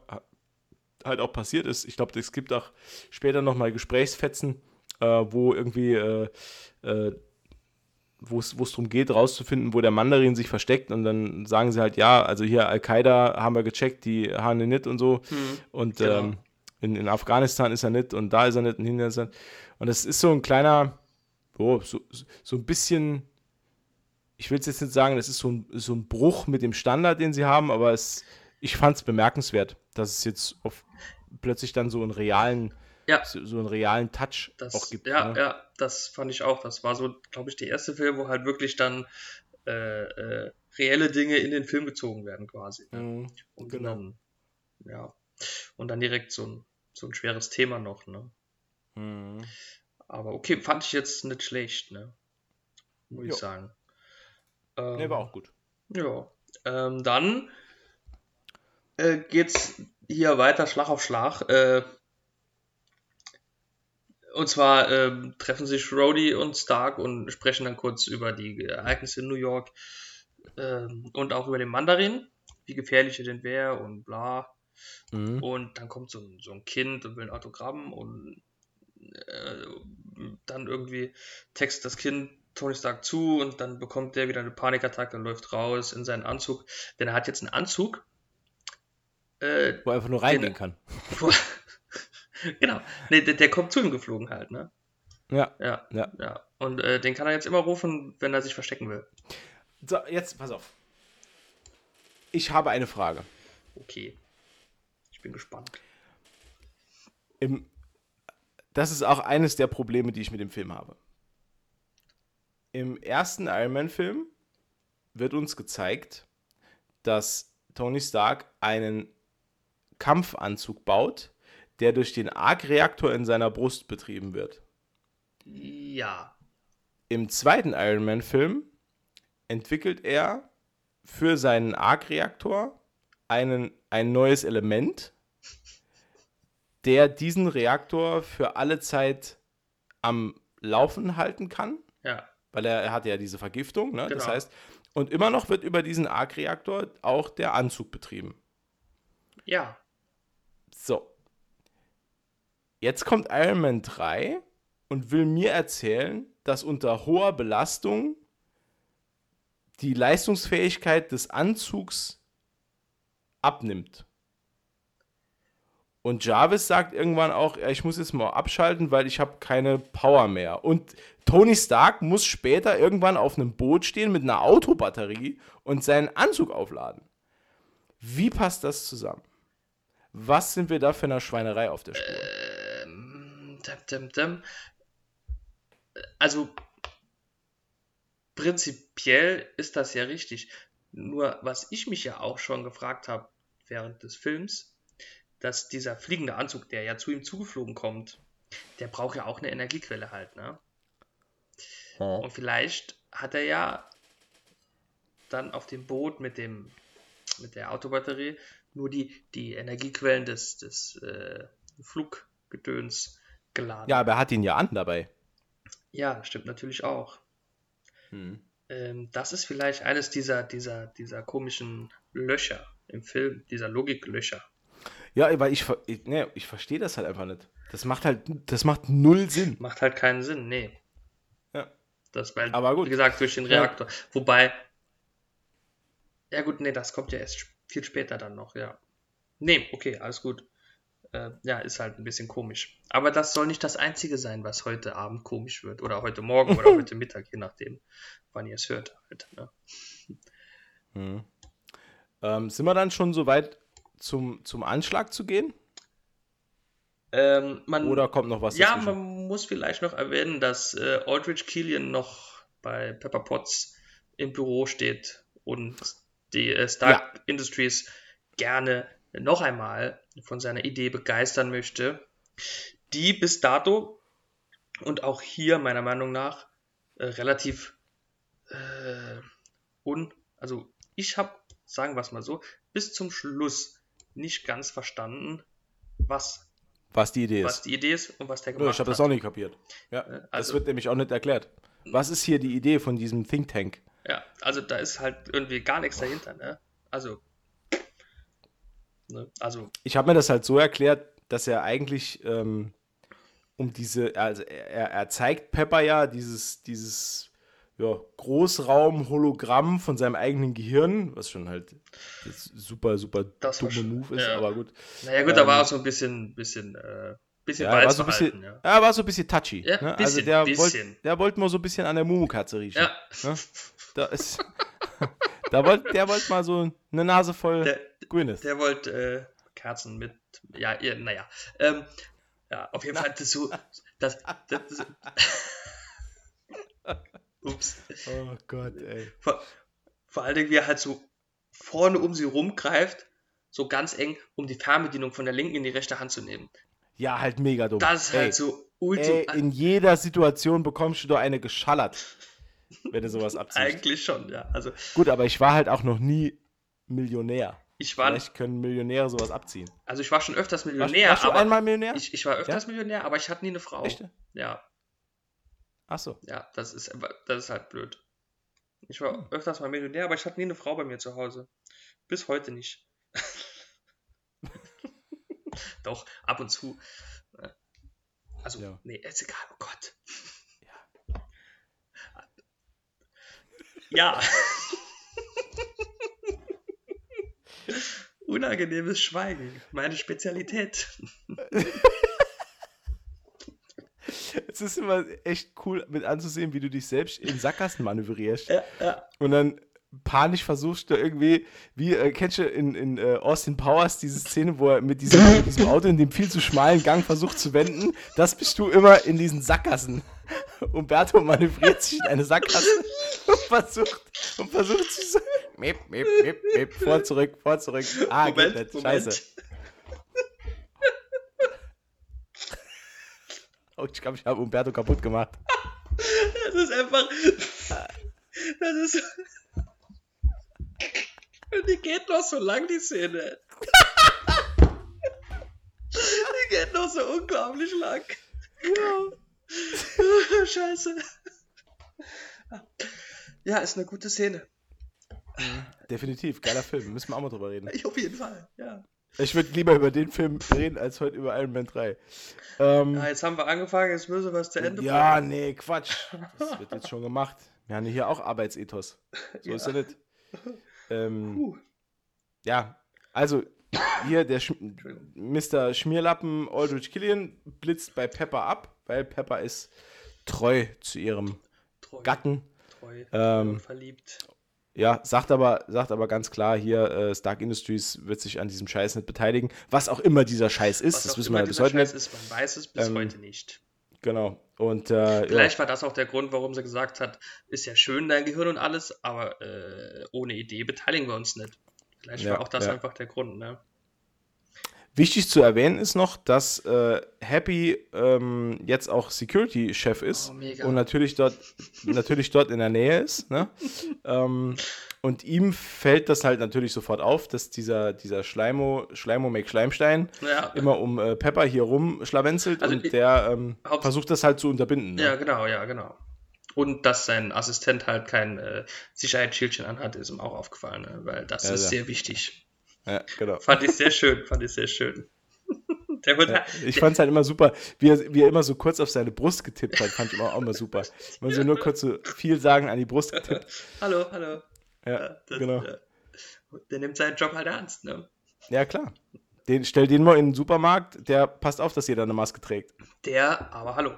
halt auch passiert ist. Ich glaube, es gibt auch später nochmal Gesprächsfetzen, äh, wo irgendwie äh, äh, wo es darum geht, rauszufinden, wo der Mandarin sich versteckt. Und dann sagen sie halt, ja, also hier Al-Qaida haben wir gecheckt, die nicht und so. Hm, und genau. ähm, in, in Afghanistan ist er nicht und da ist er nicht und hinter ist er und das ist so ein kleiner, oh, so, so ein bisschen, ich will es jetzt nicht sagen, das ist so ein, so ein Bruch mit dem Standard, den sie haben, aber es, ich fand es bemerkenswert, dass es jetzt auf, plötzlich dann so einen realen, Ja. so, so einen realen Touch Das, auch gibt. ja, ne? ja, das fand ich auch. Das war so, glaube ich, der erste Film, wo halt wirklich dann äh, äh, reelle Dinge in den Film gezogen werden, quasi. Ne? Mhm. Und genau. dann, ja. Und dann direkt so ein, so ein schweres Thema noch, ne? Mhm. Aber okay, fand ich jetzt nicht schlecht, ne? Muss Jo. ich sagen. Ähm, Nee, war auch gut. Ja. Ähm, dann äh, geht's hier weiter Schlag auf Schlag. Äh, und zwar ähm, treffen sich Rhodey und Stark und sprechen dann kurz über die Ereignisse in New York ähm, und auch über den Mandarin, wie gefährlich er denn wäre und bla. Mhm. Und dann kommt so ein, so ein Kind und will ein Autogramm und äh, dann irgendwie textet das Kind Tony Stark zu und dann bekommt der wieder eine Panikattacke und läuft raus in seinen Anzug. Denn er hat jetzt einen Anzug. Äh, Wo er einfach nur reingehen Den- kann. wo, genau. Nee, der, der kommt zu ihm geflogen halt, ne? Ja. Ja. Ja. ja. Und äh, den kann er jetzt immer rufen, wenn er sich verstecken will. So, jetzt pass auf. Ich habe eine Frage. Okay. Ich bin gespannt. Im, das ist auch eines der Probleme, die ich mit dem Film habe. Im ersten Iron Man-Film wird uns gezeigt, dass Tony Stark einen Kampfanzug baut, der durch den Arc-Reaktor in seiner Brust betrieben wird. Ja. Im zweiten Iron Man-Film entwickelt er für seinen Arc-Reaktor ein neues Element, der diesen Reaktor für alle Zeit am Laufen halten kann, Ja. weil er, er hat ja diese Vergiftung. Ne? Das Genau. heißt, und immer noch wird über diesen Arc-Reaktor auch der Anzug betrieben. Ja. So. Jetzt kommt Iron Man 3 und will mir erzählen, dass unter hoher Belastung die Leistungsfähigkeit des Anzugs abnimmt. Und Jarvis sagt irgendwann auch, ich muss jetzt mal abschalten, weil ich habe keine Power mehr. Und Tony Stark muss später irgendwann auf einem Boot stehen mit einer Autobatterie und seinen Anzug aufladen. Wie passt das zusammen? Was sind wir da für eine Schweinerei auf der Spur? Dim, dim. Also prinzipiell ist das ja richtig. Nur was ich mich ja auch schon gefragt habe während des Films, dass dieser fliegende Anzug, der ja zu ihm zugeflogen kommt, der braucht ja auch eine Energiequelle halt, ne? Und vielleicht hat er ja dann auf dem Boot mit dem mit der Autobatterie nur die, die Energiequellen des, des äh, Fluggedöns geladen. Ja, aber er hat ihn ja an dabei. Ja, stimmt natürlich auch. Hm. Ähm, das ist vielleicht eines dieser, dieser, dieser komischen Löcher im Film, dieser Logiklöcher. Ja, weil ich, ich, nee, ich verstehe das halt einfach nicht. Das macht halt, das macht null Sinn. Macht halt keinen Sinn, nee. Ja. Das, weil, Aber gut. wie gesagt, durch den Ja. Reaktor. Wobei, ja gut, nee, das kommt ja erst viel später dann noch, ja. Nee, okay, alles gut. Äh, ja, ist halt ein bisschen komisch. Aber das soll nicht das Einzige sein, was heute Abend komisch wird. Oder heute Morgen oder heute Mittag, je nachdem, wann ihr es hört. Halt, ne? Hm. Ähm, sind wir dann schon so weit zum, zum Anschlag zu gehen? Ähm, man, Oder kommt noch was Ja, dazwischen? man muss vielleicht noch erwähnen, dass äh, Aldrich Killian noch bei Pepper Potts im Büro steht und die äh, Stark Industries gerne noch einmal von seiner Idee begeistern möchte, die bis dato und auch hier meiner Meinung nach äh, relativ äh, un, also ich habe, sagen wir es mal so, bis zum Schluss nicht ganz verstanden, was, was die Idee was ist. die Idee ist und was der gemacht ich habe das hat. auch nicht kapiert. Ja, also- das wird nämlich auch nicht erklärt. Was ist hier die Idee von diesem Think Tank? Ja, also da ist halt irgendwie gar nichts dahinter, ne? Also, Ne? Also, Ich habe mir das halt so erklärt, dass er eigentlich ähm, um diese, also er, er zeigt Pepper ja dieses, dieses ja, Großraum-Hologramm von seinem eigenen Gehirn, was schon halt super, super Das dumme schon- Move ist, ja. aber gut. naja, gut, da war Ähm, auch so ein bisschen, bisschen, äh, bisschen Ja, er war so ein bisschen, ja. ja. war so ein bisschen touchy. Ja, ne? bisschen, also der bisschen. wollte der wollte mal so ein bisschen an der Mumu-Katze riechen. Ja, Ne? Da ist, da wollte, der wollte mal so eine Nase voll der, Gwyneth. der wollte äh, Kerzen mit, ja, ihr, naja. Ähm, ja, auf jeden Fall, das so, das, das, das Ups. Oh Gott, ey. Vor, vor allen Dingen, wie er halt so vorne um sie rumgreift, so ganz eng, um die Fernbedienung von der linken in die rechte Hand zu nehmen. Ja, halt mega dumm. Das ist ey, halt so ultra. ey, in jeder Situation bekommst du doch eine geschallert, wenn du sowas abziehst. eigentlich schon, ja. Also, Gut, aber ich war halt auch noch nie Millionär. ich war, Vielleicht können Millionäre sowas abziehen. also ich war schon öfters Warst, Millionär, warst du aber einmal Millionär? ich, ich war öfters Millionär, aber ich hatte nie eine Frau. Echt? Ja, Achso. ja, das ist, das ist halt blöd. Ich war öfters mal Millionär, aber ich hatte nie eine Frau bei mir zu Hause. Bis heute nicht. Doch, ab und zu. Also, Ja. nee, ist egal, oh Gott. Ja. Unangenehmes Schweigen, meine Spezialität. Es ist immer echt cool mit anzusehen, wie du dich selbst in Sackgassen manövrierst. Ja, ja. Und dann panisch versuchst du irgendwie, wie, äh, kennst du in, in äh, Austin Powers diese Szene, wo er mit diesem, mit diesem Auto in dem viel zu schmalen Gang versucht zu wenden? Das bist du immer in diesen Sackgassen. Umberto manövriert sich in eine Sackgasse versucht, und versucht sich so, mip, mip, mip, mip, vor, zurück, vor, zurück. Ah, geht nicht, scheiße. Oh, ich glaube, ich habe Umberto kaputt gemacht. Das ist einfach. Das ist. Und die geht noch so lang, die Szene. Die geht noch so unglaublich lang. Scheiße. Ja, ist eine gute Szene. Definitiv, geiler Film. Müssen wir auch mal drüber reden. Ich auf jeden Fall, ja. Ich würde lieber über den Film reden, als heute über Iron Man 3. Ähm, ja. Jetzt haben wir angefangen, jetzt müssen wir es zu Ende ja, nee, Quatsch. Das wird jetzt schon gemacht. Wir haben hier auch Arbeitsethos. So Ja. ist er nicht. Ähm, ja, also hier der Sch Mr. Schmierlappen Aldrich Killian blitzt bei Pepper ab, weil Pepper ist treu zu ihrem Treu, Gatten. Treu, Ähm, verliebt. Ja, sagt aber, sagt aber ganz klar hier, äh, Stark Industries wird sich an diesem Scheiß nicht beteiligen. Was auch immer dieser Scheiß ist, Was das wissen wir ja bis heute Scheiß nicht. ist, man weiß es bis Ähm, heute nicht. Genau. Und äh, Vielleicht war das auch der Grund, warum sie gesagt hat, ist ja schön dein Gehirn und alles, aber äh, ohne Idee beteiligen wir uns nicht. Vielleicht Ja, war auch das ja. einfach der Grund, ne? Wichtig zu erwähnen ist noch, dass äh, Happy ähm, jetzt auch Security-Chef ist Oh, und natürlich dort, natürlich dort in der Nähe ist. Ne? ähm, und ihm fällt das halt natürlich sofort auf, dass dieser, dieser Schleimo, Schleimo Make Schleimstein Ja, immer um äh, Pepper hier rumschlawenzelt Also und der ähm, versucht das halt zu unterbinden. Ne? ja, genau, ja, genau. Und dass sein Assistent halt kein äh, Sicherheitsschildchen anhat, ist ihm auch aufgefallen, ne? weil das Ja, ist ja. sehr wichtig. Ja, genau. Fand ich sehr schön, fand ich sehr schön. Ja, ich fand es halt immer super, wie er, wie er immer so kurz auf seine Brust getippt hat, fand ich immer auch immer super. Man so nur kurz so viel sagen an die Brust getippt. hallo, hallo. Ja, das, genau. Der nimmt seinen Job halt ernst, ne? Ja, klar. Den, stell den mal in den Supermarkt, der passt auf, dass jeder eine Maske trägt. Der, aber hallo.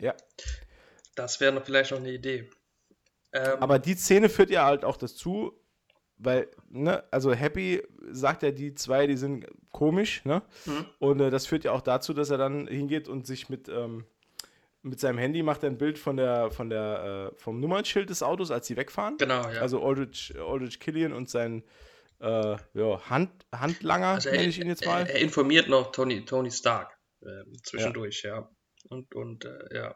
Ja. Das wäre vielleicht noch eine Idee. Ähm, Aber die Szene führt ja halt auch dazu, weil, ne, also Happy sagt ja, die zwei, die sind komisch, ne? Mhm. Und äh, das führt ja auch dazu, dass er dann hingeht und sich mit, ähm, mit seinem Handy macht er ein Bild von der, von der, äh, vom Nummernschild des Autos, als sie wegfahren. genau, ja. Also Aldrich, Aldrich Killian und sein äh, ja, Hand, Handlanger, Also nenne ich ihn jetzt mal. Er, er informiert noch Tony, Tony Stark ähm, zwischendurch, ja. Und, und äh, ja,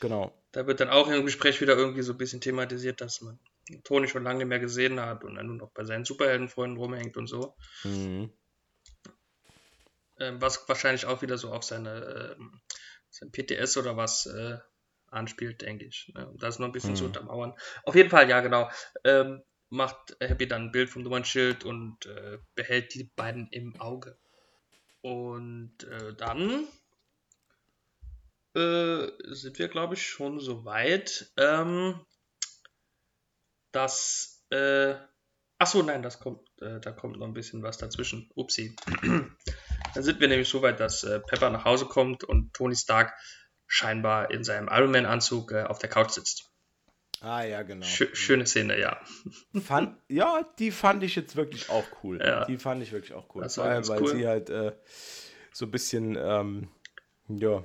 genau. da wird dann auch im Gespräch wieder irgendwie so ein bisschen thematisiert, dass man Tony schon lange mehr gesehen hat und dann nur noch bei seinen Superheldenfreunden rumhängt und so. Mhm. Ähm, was wahrscheinlich auch wieder so auf seine ähm, sein PTS oder was äh, anspielt, denke ich. Ne? Um das noch ein bisschen zu Mhm. untermauern. Auf jeden Fall, ja, genau. Ähm, macht Happy dann ein Bild vom Nummernschild und äh, behält die beiden im Auge. Und äh, dann äh, sind wir, glaube ich, schon so weit, ähm, dass. Äh, achso, nein, das kommt, äh, da kommt noch ein bisschen was dazwischen. Upsi. dann sind wir nämlich so weit, dass äh, Pepper nach Hause kommt und Tony Stark scheinbar in seinem Iron Man-Anzug äh, auf der Couch sitzt. Ah, ja, genau. Schö schöne Szene, ja. Fand, ja, die fand ich jetzt wirklich auch cool. Ja. Die fand ich wirklich auch cool. Das war ganz weil cool. sie halt äh, so ein bisschen, ähm, ja,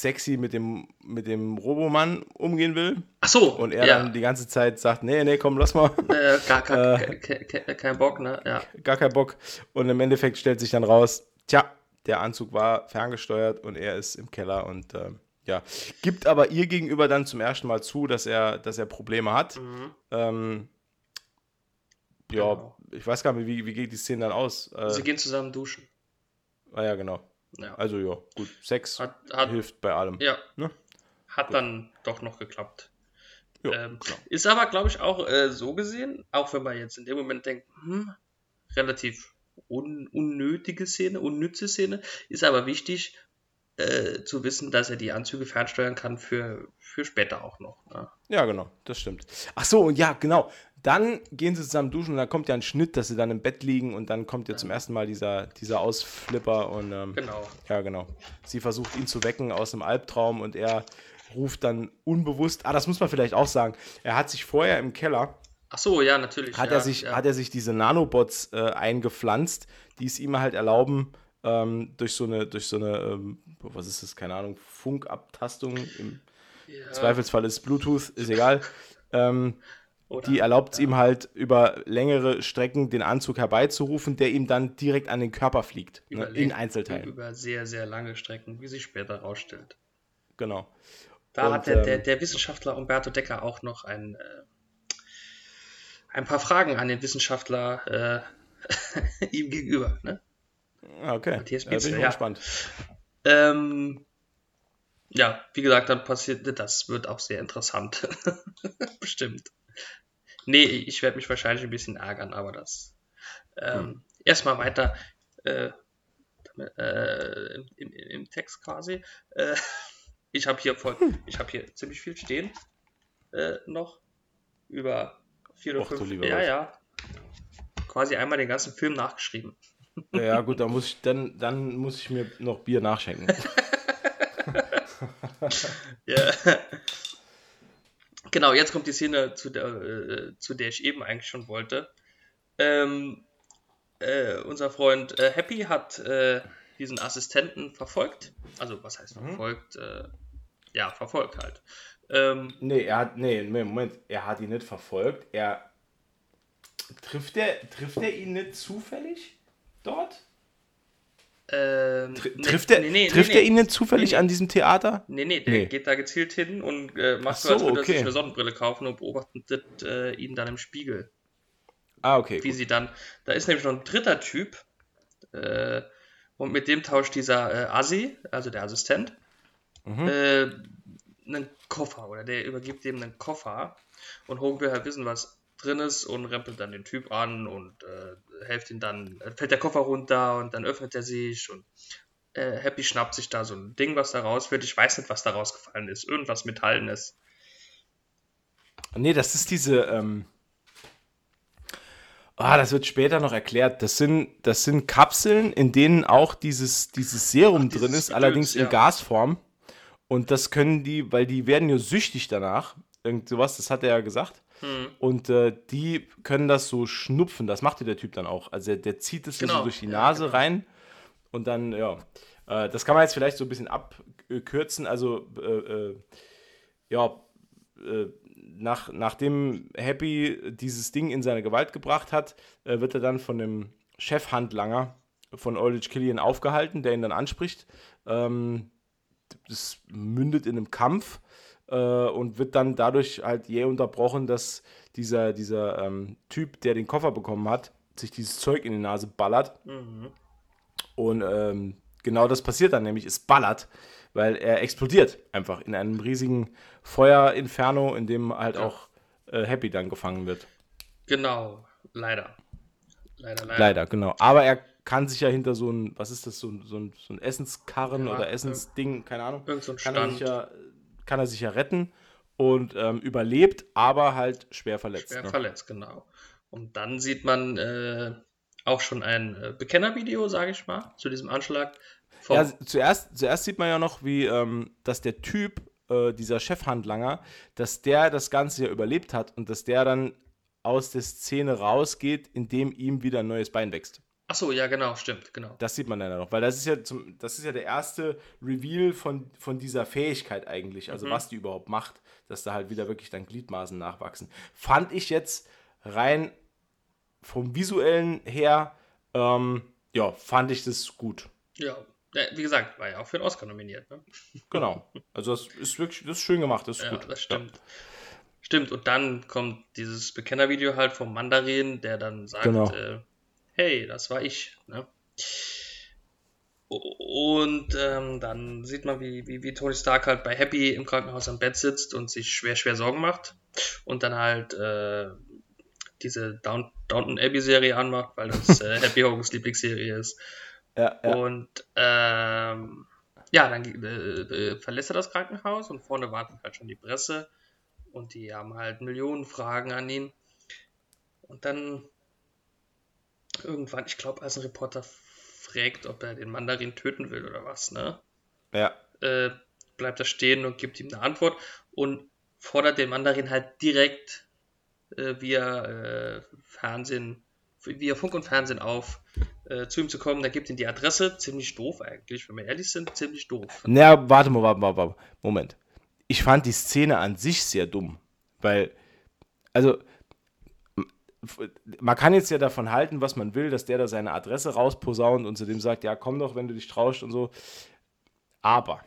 sexy mit dem, mit dem Robomann umgehen will. Achso, Und er ja. dann die ganze Zeit sagt, nee, nee, komm, lass mal. äh, gar, gar, ke- ke- kein Bock, ne? Ja. Gar kein Bock. Und im Endeffekt stellt sich dann raus, tja, der Anzug war ferngesteuert und er ist im Keller und ähm, ja, gibt aber ihr gegenüber dann zum ersten Mal zu, dass er, dass er Probleme hat. Mhm. Ähm, ja, Genau. ich weiß gar nicht, wie, wie geht die Szene dann aus? Äh, Sie gehen zusammen duschen. ah, ja, genau. Ja. Also ja, gut, Sex Hat, hat, hilft bei allem. ja, Ne? hat dann doch noch geklappt. Ja, ähm. Ist aber, glaube ich, auch äh, so gesehen, auch wenn man jetzt in dem Moment denkt, hm, relativ un unnötige Szene, unnütze Szene, ist aber wichtig äh, zu wissen, dass er die Anzüge fernsteuern kann für, für später auch noch. Ne? Ja, genau, das stimmt. Ach so, ja, genau. Dann gehen sie zusammen duschen und dann kommt ja ein Schnitt, dass sie dann im Bett liegen und dann kommt ja zum ersten Mal dieser, dieser Ausflipper und ähm, Genau. ja, genau. Sie versucht ihn zu wecken aus einem Albtraum und er ruft dann unbewusst, ah, das muss man vielleicht auch sagen, er hat sich vorher im Keller, Ach so, ja, natürlich. hat, ja, er, sich, ja. hat er sich diese Nanobots äh, eingepflanzt, die es ihm halt erlauben, ähm, durch so eine, durch so eine, ähm, was ist das, keine Ahnung, Funkabtastung, im ja, Zweifelsfall ist Bluetooth, ist egal, ähm, oder- die erlaubt es ihm halt über längere Strecken den Anzug herbeizurufen, der ihm dann direkt an den Körper fliegt, ne, in Einzelteilen. Über sehr, sehr lange Strecken, wie sich später rausstellt. Genau. Da Und, hat der, der, ähm, der Wissenschaftler Umberto Decker auch noch ein, äh, ein paar Fragen an den Wissenschaftler äh, ihm gegenüber. Ne? Ah, Okay, Matthias da bin ich ja. gespannt. Ähm, ja, wie gesagt, dann passiert, das wird auch sehr interessant. Bestimmt. Nee, ich werde mich wahrscheinlich ein bisschen ärgern, aber das. Ähm, Hm. Erstmal weiter äh, äh, im, im, im Text quasi. Äh, ich habe hier voll, Hm. ich habe hier ziemlich viel stehen äh, noch über vier oder Och, fünf. Ja, Gott. ja. Quasi einmal den ganzen Film nachgeschrieben. Ja, gut, dann muss ich, dann, dann muss ich mir noch Bier nachschenken. Ja. Genau, jetzt kommt die Szene, zu der, äh, zu der ich eben eigentlich schon wollte. Ähm, äh, unser Freund äh, Happy hat äh, diesen Assistenten verfolgt. Also, was heißt Mhm. verfolgt? Äh, ja, verfolgt halt. Ähm, Nee, er hat, nee, nee, Moment, er hat ihn nicht verfolgt. Er trifft er, trifft er ihn nicht zufällig dort? Ähm, Tr nee, trifft er, nee, nee, trifft nee, er ihn nicht zufällig Nee, nee. an diesem Theater? Nee, nee, der Nee. geht da gezielt hin und äh, macht Ach so, als würde er sich okay. eine Sonnenbrille kaufen und beobachtet äh, ihn dann im Spiegel. Ah, okay. wie Gut. sie dann, da ist nämlich noch ein dritter Typ äh, und mit dem tauscht dieser äh, Assi, also der Assistent, Mhm. äh, einen Koffer oder der übergibt dem einen Koffer und Hogan will halt wissen, was drin ist und rempelt dann den Typ an und äh, hilft ihm dann, äh, fällt der Koffer runter und dann öffnet er sich und äh, Happy schnappt sich da so ein Ding, was da rausfällt. Ich weiß nicht, was da rausgefallen ist. Irgendwas Metallenes. Nee, das ist diese. Ähm ah, das wird später noch erklärt. Das sind, das sind Kapseln, in denen auch dieses, dieses Serum Ach, dieses drin ist, Gedöns, allerdings in ja. Gasform. Und das können die, weil die werden ja süchtig danach. Irgend sowas, das hat er ja gesagt. Hm. Und äh, die können das so schnupfen. Das macht ja der Typ dann auch. Also der, der zieht es so Genau, durch die ja, Nase genau. rein. Und dann, ja. Äh, das kann man jetzt vielleicht so ein bisschen abkürzen. Also, äh, äh, ja, äh, nach, nachdem Happy dieses Ding in seine Gewalt gebracht hat, äh, wird er dann von dem Chefhandlanger von Ulrich Killian aufgehalten, der ihn dann anspricht. Ähm, das mündet in einem Kampf äh, und wird dann dadurch halt jäh unterbrochen, dass dieser, dieser ähm, Typ, der den Koffer bekommen hat, sich dieses Zeug in die Nase ballert. Mhm. Und ähm, genau das passiert dann nämlich, es ballert. weil er explodiert einfach in einem riesigen Feuerinferno, in dem halt Ja. auch äh, Happy dann gefangen wird. Genau, leider. Leider, leider. Leider, genau. Aber er kann sich ja hinter so ein, was ist das, so ein, so ein, so ein Essenskarren Ja, oder Essensding, keine Ahnung, Irgend so ein kann er, sich Stand. ja, kann er sich ja retten und ähm, überlebt, aber halt schwer verletzt. Schwer ne? verletzt, genau. Und dann sieht man äh, auch schon ein äh, Bekennervideo, sage ich mal, zu diesem Anschlag. Ja, zuerst, zuerst sieht man ja noch, wie, ähm, dass der Typ, äh, dieser Chefhandlanger, dass der das Ganze ja überlebt hat und dass der dann aus der Szene rausgeht, indem ihm wieder ein neues Bein wächst. Ach so, ja, genau, stimmt, genau. Das sieht man dann ja noch, weil das ist ja, zum, das ist ja der erste Reveal von, von dieser Fähigkeit eigentlich, also was die überhaupt macht, dass da halt wieder wirklich dann Gliedmaßen nachwachsen. Fand ich jetzt rein vom visuellen her, ähm, ja, fand ich das gut. Ja, ja, wie gesagt, war ja auch für den Oscar nominiert. Ne? Genau. Also das ist wirklich, das ist schön gemacht, das ist Ja, gut. das stimmt. Stimmt, und dann kommt dieses Bekennervideo halt vom Mandarin, der dann sagt, Genau. äh, hey, das war ich. Ne? Und ähm, dann sieht man, wie, wie, wie Tony Stark halt bei Happy im Krankenhaus am Bett sitzt und sich schwer, schwer Sorgen macht. Und dann halt äh, diese Down Downton Abbey Serie anmacht, weil das äh, Happy Hogans Lieblingsserie ist. Ja, ja. Und ähm, ja, dann äh, äh, verlässt er das Krankenhaus und vorne wartet halt schon die Presse und die haben halt Millionen Fragen an ihn. Und dann irgendwann, ich glaube, als ein Reporter fragt, ob er den Mandarin töten will oder was, ne? ja. Äh, bleibt er stehen und gibt ihm eine Antwort und fordert den Mandarin halt direkt äh, via äh, Fernsehen, via Funk und Fernsehen auf, äh, zu ihm zu kommen. Der gibt ihm die Adresse, ziemlich doof eigentlich, wenn wir ehrlich sind, ziemlich doof. Naja, warte mal, warte mal, warte mal. Moment. Ich fand die Szene an sich sehr dumm. Weil, also, man kann jetzt ja davon halten, was man will, dass der da seine Adresse rausposaunt und zu dem sagt, ja, komm doch, wenn du dich traust und so. Aber,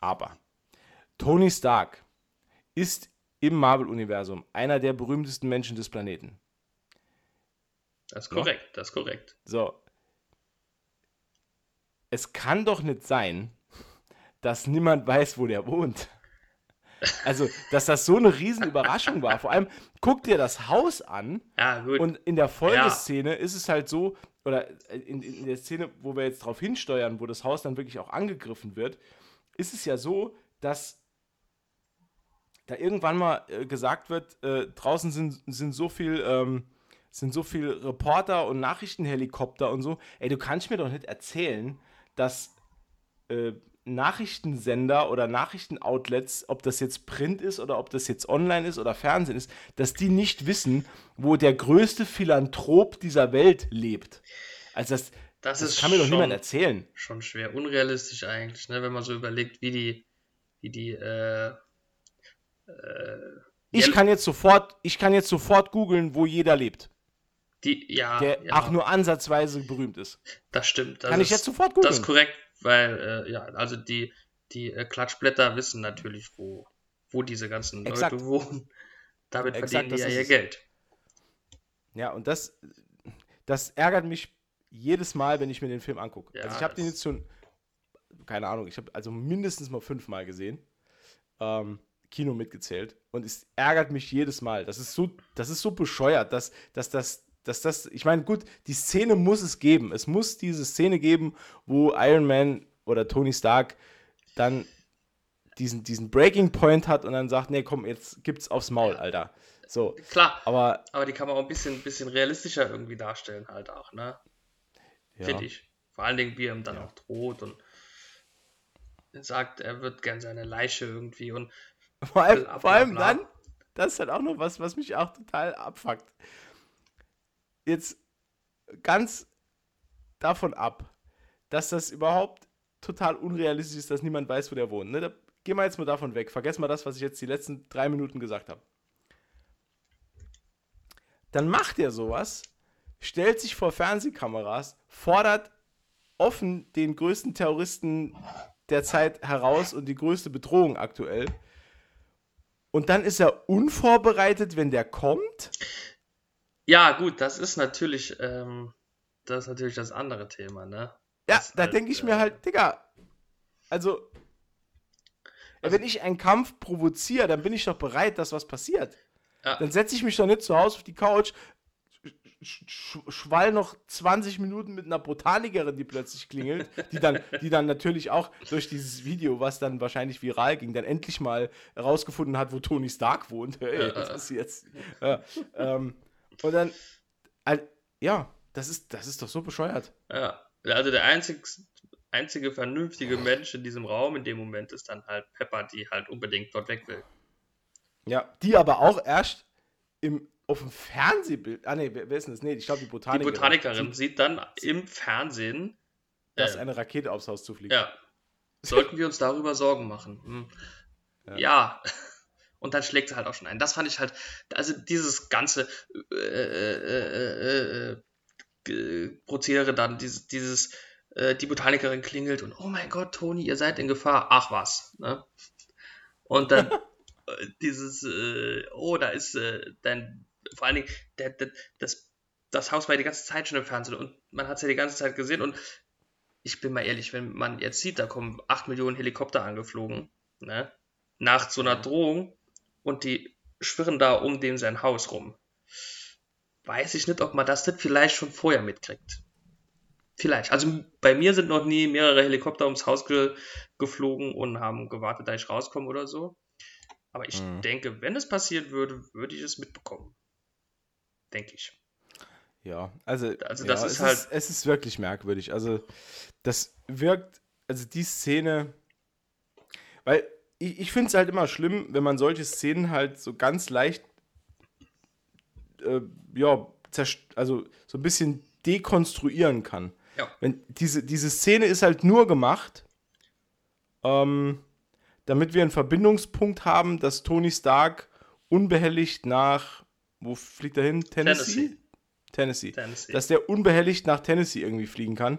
aber, Tony Stark ist im Marvel-Universum einer der berühmtesten Menschen des Planeten. Das ist korrekt, das ist korrekt. So. Es kann doch nicht sein, dass niemand weiß, wo der wohnt. Also, dass das so eine riesen Überraschung war. Vor allem, guck dir das Haus an Ja, gut. und in der Folgeszene ist es halt so, oder in, in der Szene, wo wir jetzt drauf hinsteuern, wo das Haus dann wirklich auch angegriffen wird, ist es ja so, dass da irgendwann mal äh, gesagt wird, äh, draußen sind, sind so viel, ähm, sind so viel Reporter und Nachrichtenhelikopter und so. Ey, du kannst mir doch nicht erzählen, dass äh, Nachrichtensender oder Nachrichtenoutlets, ob das jetzt Print ist oder ob das jetzt online ist oder Fernsehen ist, dass die nicht wissen, wo der größte Philanthrop dieser Welt lebt. Also das, das, das ist kann mir doch schon, niemand erzählen. schon schwer unrealistisch eigentlich, ne? wenn man so überlegt, wie die, wie die, äh, äh, Ich kann jetzt sofort, ich kann jetzt sofort googeln, wo jeder lebt, die, ja, der ja, auch nur ansatzweise berühmt ist. das stimmt. Das Kann ich ist- jetzt sofort Das googeln? ist korrekt, weil, äh, ja, also die, die äh, Klatschblätter wissen natürlich, wo, wo diese ganzen Exakt. Leute wohnen. Damit Exakt, verdienen die ja ihr es. Geld. Ja, und das, das ärgert mich jedes Mal, wenn ich mir den Film angucke. Ja, also ich habe den jetzt schon, keine Ahnung, ich habe also mindestens mal fünfmal gesehen. Ähm, Kino mitgezählt. Und es ärgert mich jedes Mal. Das ist so, das ist so bescheuert, dass, dass das, dass das, ich meine, gut, die Szene muss es geben. Es muss diese Szene geben, wo Iron Man oder Tony Stark dann diesen, diesen Breaking Point hat und dann sagt, nee, komm, jetzt gibt's aufs Maul, Alter. So, Klar, aber aber die kann man auch ein bisschen, bisschen realistischer irgendwie darstellen, halt auch, ne? ja. Finde ich. Vor allen Dingen, wie er ihm dann Ja. auch droht und sagt, er wird gern seine Leiche irgendwie und Vor allem, vor allem dann, das ist halt auch noch was, was mich auch total abfuckt. Jetzt ganz davon ab, dass das überhaupt total unrealistisch ist, dass niemand weiß, wo der wohnt. Ne? Da gehen wir jetzt mal davon weg. Vergessen mal das, was ich jetzt die letzten drei Minuten gesagt habe. Dann macht er sowas, stellt sich vor Fernsehkameras, fordert offen den größten Terroristen der Zeit heraus und die größte Bedrohung aktuell. Und dann ist er unvorbereitet, wenn der kommt. Ja, gut, das ist natürlich, ähm, das ist natürlich das andere Thema, ne? Ja, Das da halt, denke ich äh, mir halt, Digga, also, wenn ich einen Kampf provoziere, dann bin ich doch bereit, dass was passiert. Ja. Dann setze ich mich doch nicht zu Hause auf die Couch, sch schwall noch 20 Minuten mit einer Botanikerin, die plötzlich klingelt, die dann, die dann natürlich auch durch dieses Video, was dann wahrscheinlich viral ging, dann endlich mal herausgefunden hat, wo Tony Stark wohnt. Hey, was ist jetzt? Ja, ähm, und dann, halt, ja, das ist, das ist doch so bescheuert. Ja, also der einzig, einzige vernünftige Mensch in diesem Raum in dem Moment ist dann halt Pepper, die halt unbedingt dort weg will. Ja, die aber auch erst im, auf dem Fernsehbild, ah nee, wer, wer ist denn das? Nee, ich glaube die Die Botanikerin. Botanikerin sieht dann im Fernsehen, dass äh, eine Rakete aufs Haus zufliegt. ja, sollten wir uns darüber Sorgen machen. Hm. Ja. Ja. Und dann schlägt sie halt auch schon ein. Das fand ich halt, also dieses ganze äh, äh, äh, äh, äh, Prozedere dann, dieses, dieses äh, die Botanikerin klingelt und oh mein Gott, Toni, ihr seid in Gefahr. Ach was. Ne? Und dann äh, dieses, äh, oh, da ist äh, dann vor allen Dingen, der, der, das, das Haus war ja die ganze Zeit schon im Fernsehen und man hat es ja die ganze Zeit gesehen und ich bin mal ehrlich, wenn man jetzt sieht, da kommen 8 Millionen Helikopter angeflogen, ne? nach so einer Drohung und die schwirren da um dem sein Haus rum. Weiß ich nicht, ob man das nicht vielleicht schon vorher mitkriegt. Vielleicht. Also bei mir sind noch nie mehrere Helikopter ums Haus ge geflogen und haben gewartet, da ich rauskomme oder so. Aber ich Mhm. denke, wenn es passieren würde, würde ich es mitbekommen. Denke ich. Ja, also, Also ja, das ist es halt- Ist, es ist wirklich merkwürdig. Also, das wirkt, also die Szene, weil ich, ich finde es halt immer schlimm, wenn man solche Szenen halt so ganz leicht, äh, ja, also so ein bisschen dekonstruieren kann. Ja. Wenn diese, diese Szene ist halt nur gemacht, ähm, damit wir einen Verbindungspunkt haben, dass Tony Stark unbehelligt nach, wo fliegt er hin? Tennessee? Tennessee. Tennessee. Tennessee. Dass der unbehelligt nach Tennessee irgendwie fliegen kann.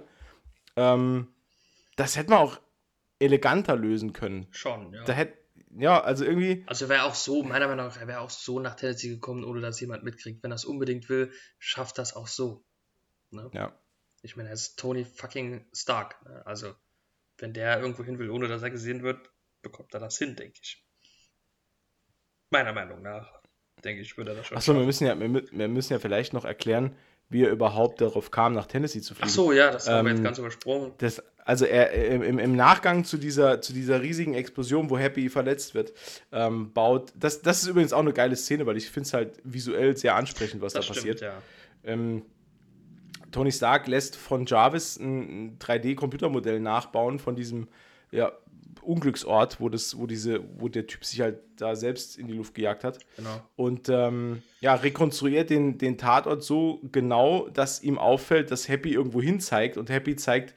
Ähm, das hätte man auch eleganter lösen können. Schon, ja. Da hätte, ja, also irgendwie, Also er wäre auch so, meiner Meinung nach, er wäre auch so nach Tennessee gekommen, ohne dass jemand mitkriegt. Wenn er es unbedingt will, schafft das auch so. Ne? ja. Ich meine, er ist Tony fucking Stark. Ne? Also, wenn der irgendwo hin will, ohne dass er gesehen wird, bekommt er das hin, denke ich. Meiner Meinung nach, denke ich, würde er das schon Achso, wir müssen ja, wir, wir müssen ja vielleicht noch erklären, wie er überhaupt darauf kam, nach Tennessee zu fliegen. Ach so, ja, das haben wir Ähm, jetzt ganz übersprungen. Das, also er im, im Nachgang zu dieser, zu dieser riesigen Explosion, wo Happy verletzt wird, ähm, baut. Das, das ist übrigens auch eine geile Szene, weil ich finde es halt visuell sehr ansprechend, was Das da stimmt, passiert. ja. Ähm, Tony Stark lässt von Jarvis ein, ein 3D-Computermodell nachbauen von diesem ja, Unglücksort, wo, das, wo, diese, wo der Typ sich halt da selbst in die Luft gejagt hat. Genau. Und ähm, ja, rekonstruiert den, den Tatort so genau, dass ihm auffällt, dass Happy irgendwo hin zeigt und Happy zeigt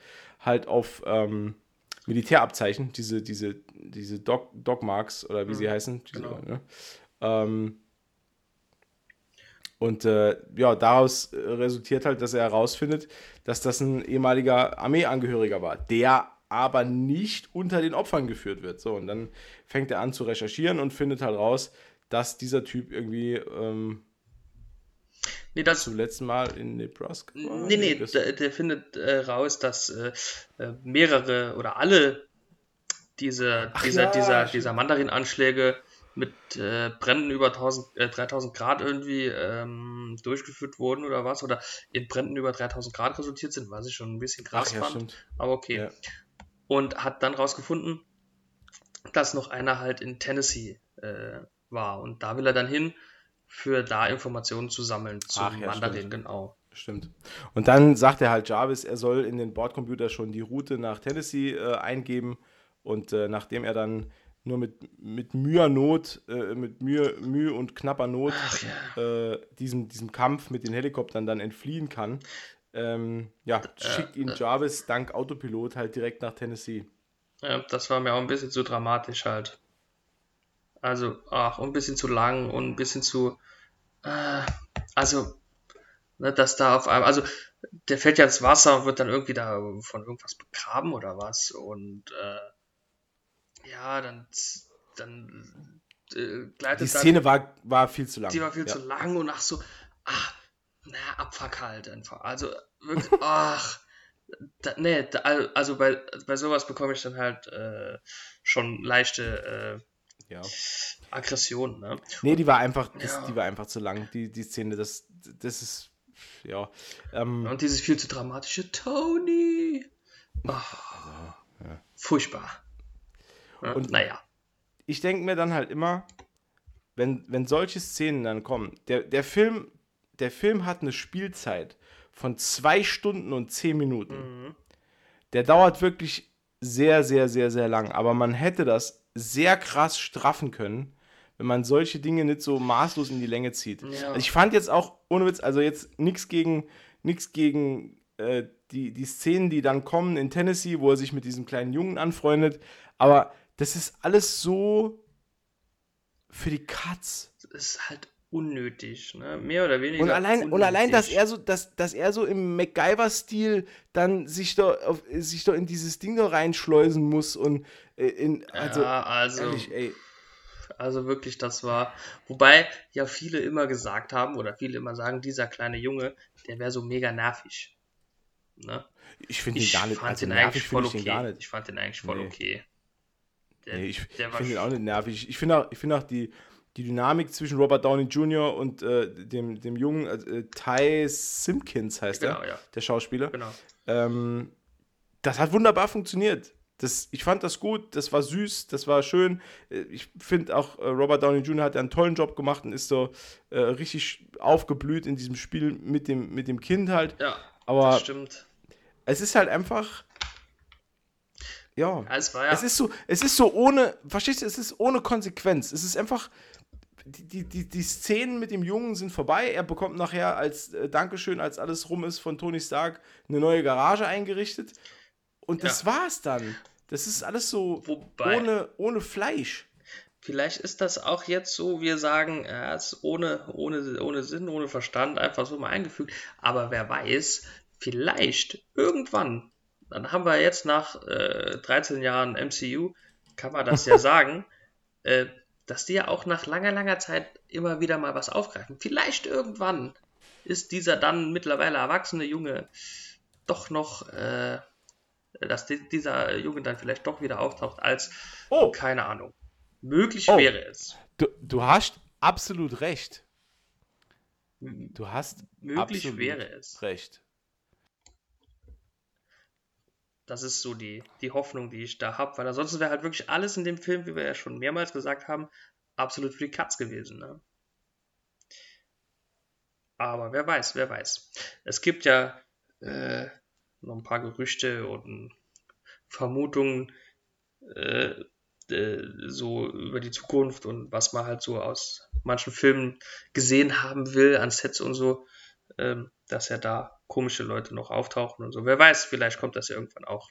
halt auf ähm, Militärabzeichen, diese, diese, diese Dog, Dogmarks oder wie sie heißen. Diese, genau. ne? ähm, und äh, ja, daraus äh, resultiert halt, dass er herausfindet, dass das ein ehemaliger Armeeangehöriger war, der aber nicht unter den Opfern geführt wird. So, und dann fängt er an zu recherchieren und findet halt raus, dass dieser Typ irgendwie ähm, Nee, das, zum letzten Mal in Nebraska. Nee, nee, der, der findet äh, raus, dass äh, äh, mehrere oder alle diese, Ach dieser, ja, dieser, dieser Mandarin-Anschläge mit äh, Bränden über 1000, äh, 3000 Grad irgendwie ähm, durchgeführt wurden oder was, oder in Bränden über 3000 Grad resultiert sind, was ich schon ein bisschen krass Ach ja, fand. stimmt. Aber okay. Ja. Und hat dann rausgefunden, dass noch einer halt in Tennessee äh, war. Und da will er dann hin, für da Informationen zu sammeln zum Ach ja, Mandarin, stimmt. genau. Stimmt. Und dann sagt er halt Jarvis, er soll in den Bordcomputer schon die Route nach Tennessee äh, eingeben. Und äh, nachdem er dann nur mit, mit Mühe Not, äh, mit Mühe, Mühe und knapper Not ja. äh, diesem, diesem Kampf mit den Helikoptern dann entfliehen kann, ähm, ja, schickt ihn Jarvis dank Autopilot halt direkt nach Tennessee. Ja, das war mir auch ein bisschen zu dramatisch halt. Also, ach, und ein bisschen zu lang und ein bisschen zu. Äh, also, ne, dass da auf einmal. Also, der fällt ja ins Wasser und wird dann irgendwie da von irgendwas begraben oder was. Und äh, ja, dann, dann äh, gleitet Die dann- Szene war, war viel zu lang. die war viel ja. zu lang und ach so, ach, na, Abfuck halt einfach. Also wirklich, ach, Da, nee, da, also bei, bei sowas bekomme ich dann halt äh, schon leichte äh, Ja. Aggression. Ne? Nee, die war einfach, das, Ja. die war einfach zu lang, die, die Szene. Das, das ist, ja. Ähm, Und dieses viel zu dramatische Tony. Oh, Furchtbar. Ja, Und- naja. ich denke mir dann halt immer, wenn, wenn solche Szenen dann kommen, der, der, Film, der Film hat eine Spielzeit von zwei Stunden und zehn Minuten. Der dauert wirklich sehr, sehr, sehr, sehr lang. Aber man hätte das sehr krass straffen können, wenn man solche Dinge nicht so maßlos in die Länge zieht. Ja. Also ich fand jetzt auch, ohne Witz, also jetzt nichts gegen, nichts gegen äh, die, die Szenen, die dann kommen in Tennessee, wo er sich mit diesem kleinen Jungen anfreundet. Aber das ist alles so für die Katz. Das ist halt unnötig. Ne? Mehr oder weniger. Und allein, und allein, dass unnötig. er so, dass, dass er so im MacGyver-Stil dann sich da, auf, sich da in dieses Ding da reinschleusen muss und äh, in, also, ja, also, ehrlich, ey, also wirklich, das war. Wobei ja viele immer gesagt haben, oder viele immer sagen, dieser kleine Junge, der wäre so mega nervig. Ne? ich finde ihn Ich gar nicht, fand also nervig eigentlich voll ich okay. gar nicht. Ich fand den eigentlich voll Nee. okay. Der, Nee, ich war finde ihn auch nicht nervig. Ich finde auch, ich find auch die, die Dynamik zwischen Robert Downey Jr. und äh, dem, dem Jungen, äh, Ty Simpkins heißt Genau, er, ja. der Schauspieler. Genau. Ähm, das hat wunderbar funktioniert. Das, ich fand das gut, das war süß, das war schön. Äh, Ich finde auch, äh, Robert Downey Jr. hat einen tollen Job gemacht und ist so äh, richtig aufgeblüht in diesem Spiel mit dem, mit dem Kind halt. Ja, Aber das stimmt. es ist halt einfach. Ja. Ja, es war ja. Es ist so, es ist so ohne, verstehst du, es ist ohne Konsequenz. Es ist einfach, die, die, die, Szenen mit dem Jungen sind vorbei. Er bekommt nachher als äh, Dankeschön, als alles rum ist, von Tony Stark eine neue Garage eingerichtet. Und das Ja. war's dann. Das ist alles so Wobei- ohne, ohne Fleisch. Vielleicht ist das auch jetzt so, wir sagen, er ist ohne, ohne, ohne Sinn, ohne Verstand einfach so mal eingefügt. Aber wer weiß, vielleicht irgendwann, dann haben wir jetzt nach äh, 13 Jahren MCU, kann man das ja sagen, äh, dass die ja auch nach langer, langer Zeit immer wieder mal was aufgreifen. Vielleicht irgendwann ist dieser dann mittlerweile erwachsene Junge doch noch, äh, dass di- dieser Junge dann vielleicht doch wieder auftaucht als, Oh, keine Ahnung. Möglich Oh. wäre es. du, du hast absolut recht. Du hast Möglich absolut wäre es. recht. Das ist so die, die Hoffnung, die ich da habe, weil ansonsten wäre halt wirklich alles in dem Film, wie wir ja schon mehrmals gesagt haben, absolut für die Katz gewesen. Ne? Aber wer weiß, wer weiß. Es gibt ja äh, noch ein paar Gerüchte und Vermutungen äh, äh, so über die Zukunft und was man halt so aus manchen Filmen gesehen haben will an Sets und so, ähm, dass ja da komische Leute noch auftauchen und so. Wer weiß, vielleicht kommt das ja irgendwann auch.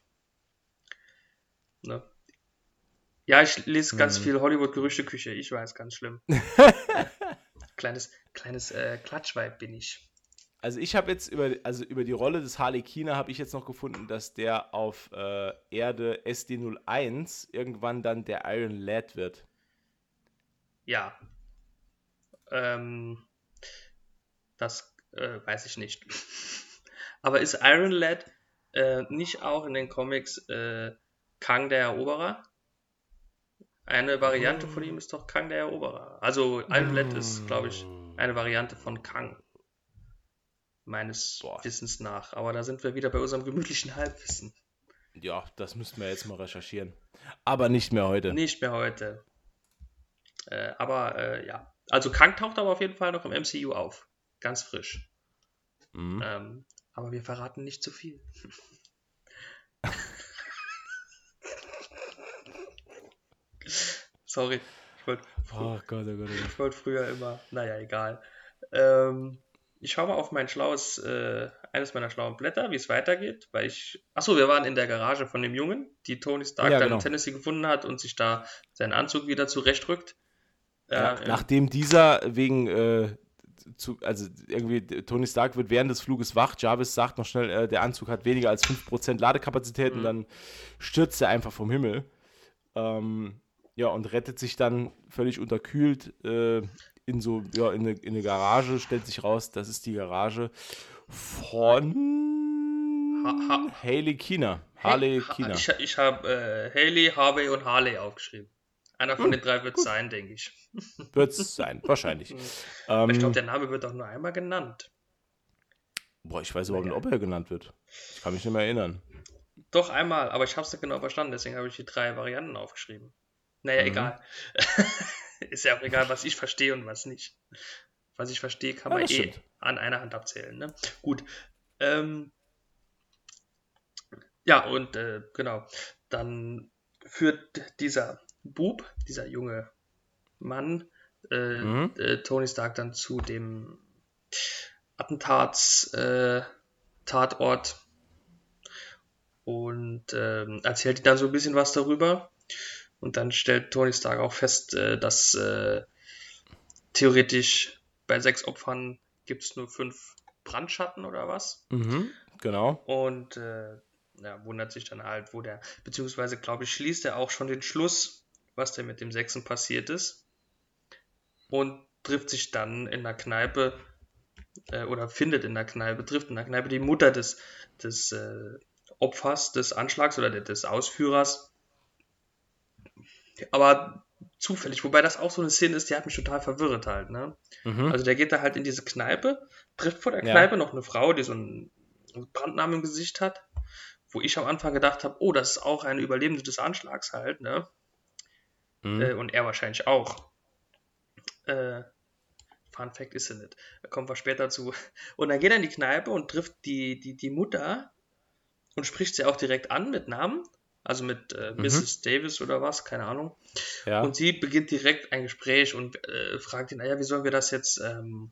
Ne? Ja, ich lese ganz Mhm. viel Hollywood-Gerüchteküche. Ich weiß, ganz schlimm. kleines kleines äh, Klatschweib bin ich. Also ich habe jetzt über, also über die Rolle des Harley Keener habe ich jetzt noch gefunden, dass der auf äh, Erde SD01 irgendwann dann der Iron Lad wird. Ja. Ähm, das äh, weiß ich nicht. Aber ist Iron Lad äh, nicht auch in den Comics äh, Kang der Eroberer? Eine Variante von ihm ist doch Kang der Eroberer. Also Iron Lad ist, glaube ich, eine Variante von Kang. Meines Boah. Wissens nach. Aber da sind wir wieder bei unserem gemütlichen Halbwissen. Ja, das müssten wir jetzt mal recherchieren. Aber nicht mehr heute. Nicht mehr heute. Äh, aber äh, ja. Also Kang taucht aber auf jeden Fall noch im MCU auf. Ganz frisch. Mhm. Ähm, aber wir verraten nicht zu viel. Sorry. Ich wollte Oh Gott, oh Gott, oh Gott. wollt früher immer. Naja, egal. Ähm, ich schaue mal auf mein schlaues, äh, eines meiner schlauen Blätter, wie es weitergeht, weil ich. Achso, wir waren in der Garage von dem Jungen, die Tony Stark Ja, dann genau. in Tennessee gefunden hat und sich da seinen Anzug wieder zurechtrückt. Ja, Äh, nachdem dieser wegen, äh, zu, also irgendwie, Tony Stark wird während des Fluges wach, Jarvis sagt noch schnell, äh, der Anzug hat weniger als 5% Ladekapazität und Mhm. dann stürzt er einfach vom Himmel. Ähm, ja, und rettet sich dann völlig unterkühlt äh, in so, ja, in eine, in eine Garage, stellt sich raus, das ist die Garage von ha Haley Keener. Harley Ha- Keener. Ich, ich habe äh, Haley, Harvey und Harley aufgeschrieben. Einer Hm, von den drei wird es sein, denke ich. Wird es sein, wahrscheinlich. Ähm, ich glaube, der Name wird auch nur einmal genannt. boah, ich weiß überhaupt nicht, ob er genannt wird. Ich kann mich nicht mehr erinnern. Doch einmal, aber ich habe es nicht genau verstanden, deswegen habe ich die drei Varianten aufgeschrieben. Naja, Mhm. egal. Ist ja auch egal, was ich verstehe und was nicht. Was ich verstehe, kann Ja, man eh stimmt. an einer Hand abzählen. Ne? Gut. Ähm, ja, und äh, genau. Dann führt dieser Bub, dieser junge Mann, äh, Mhm. äh, Tony Stark dann zu dem Attentats äh, Tatort und ähm, erzählt ihm dann so ein bisschen was darüber. Und dann stellt Tony Stark auch fest, äh, dass äh, theoretisch bei sechs Opfern gibt es nur fünf Brandschatten oder was. Mhm, genau. Und äh, ja, wundert sich dann halt, wo der, beziehungsweise glaube ich, schließt er auch schon den Schluss, was denn mit dem Sechsen passiert ist. Und trifft sich dann in der Kneipe äh, oder findet in der Kneipe, trifft in der Kneipe die Mutter des, des äh, Opfers des Anschlags oder des Ausführers. Aber zufällig, wobei das auch so eine Szene ist, die hat mich total verwirrt halt, ne? Mhm. Also der geht da halt in diese Kneipe, trifft vor der Ja. Kneipe noch eine Frau, die so einen Brandnamen im Gesicht hat, wo ich am Anfang gedacht habe, oh, das ist auch eine Überlebende des Anschlags halt, ne? Mhm. Äh, und er wahrscheinlich auch. Äh, Fun Fact ist er nicht. Da kommen wir später zu. Und dann geht er in die Kneipe und trifft die, die, die Mutter und spricht sie auch direkt an mit Namen. Also mit äh, Mhm. Mrs. Davis oder was, keine Ahnung. ja. Und sie beginnt direkt ein Gespräch und äh, fragt ihn, naja, wie sollen wir das jetzt ähm,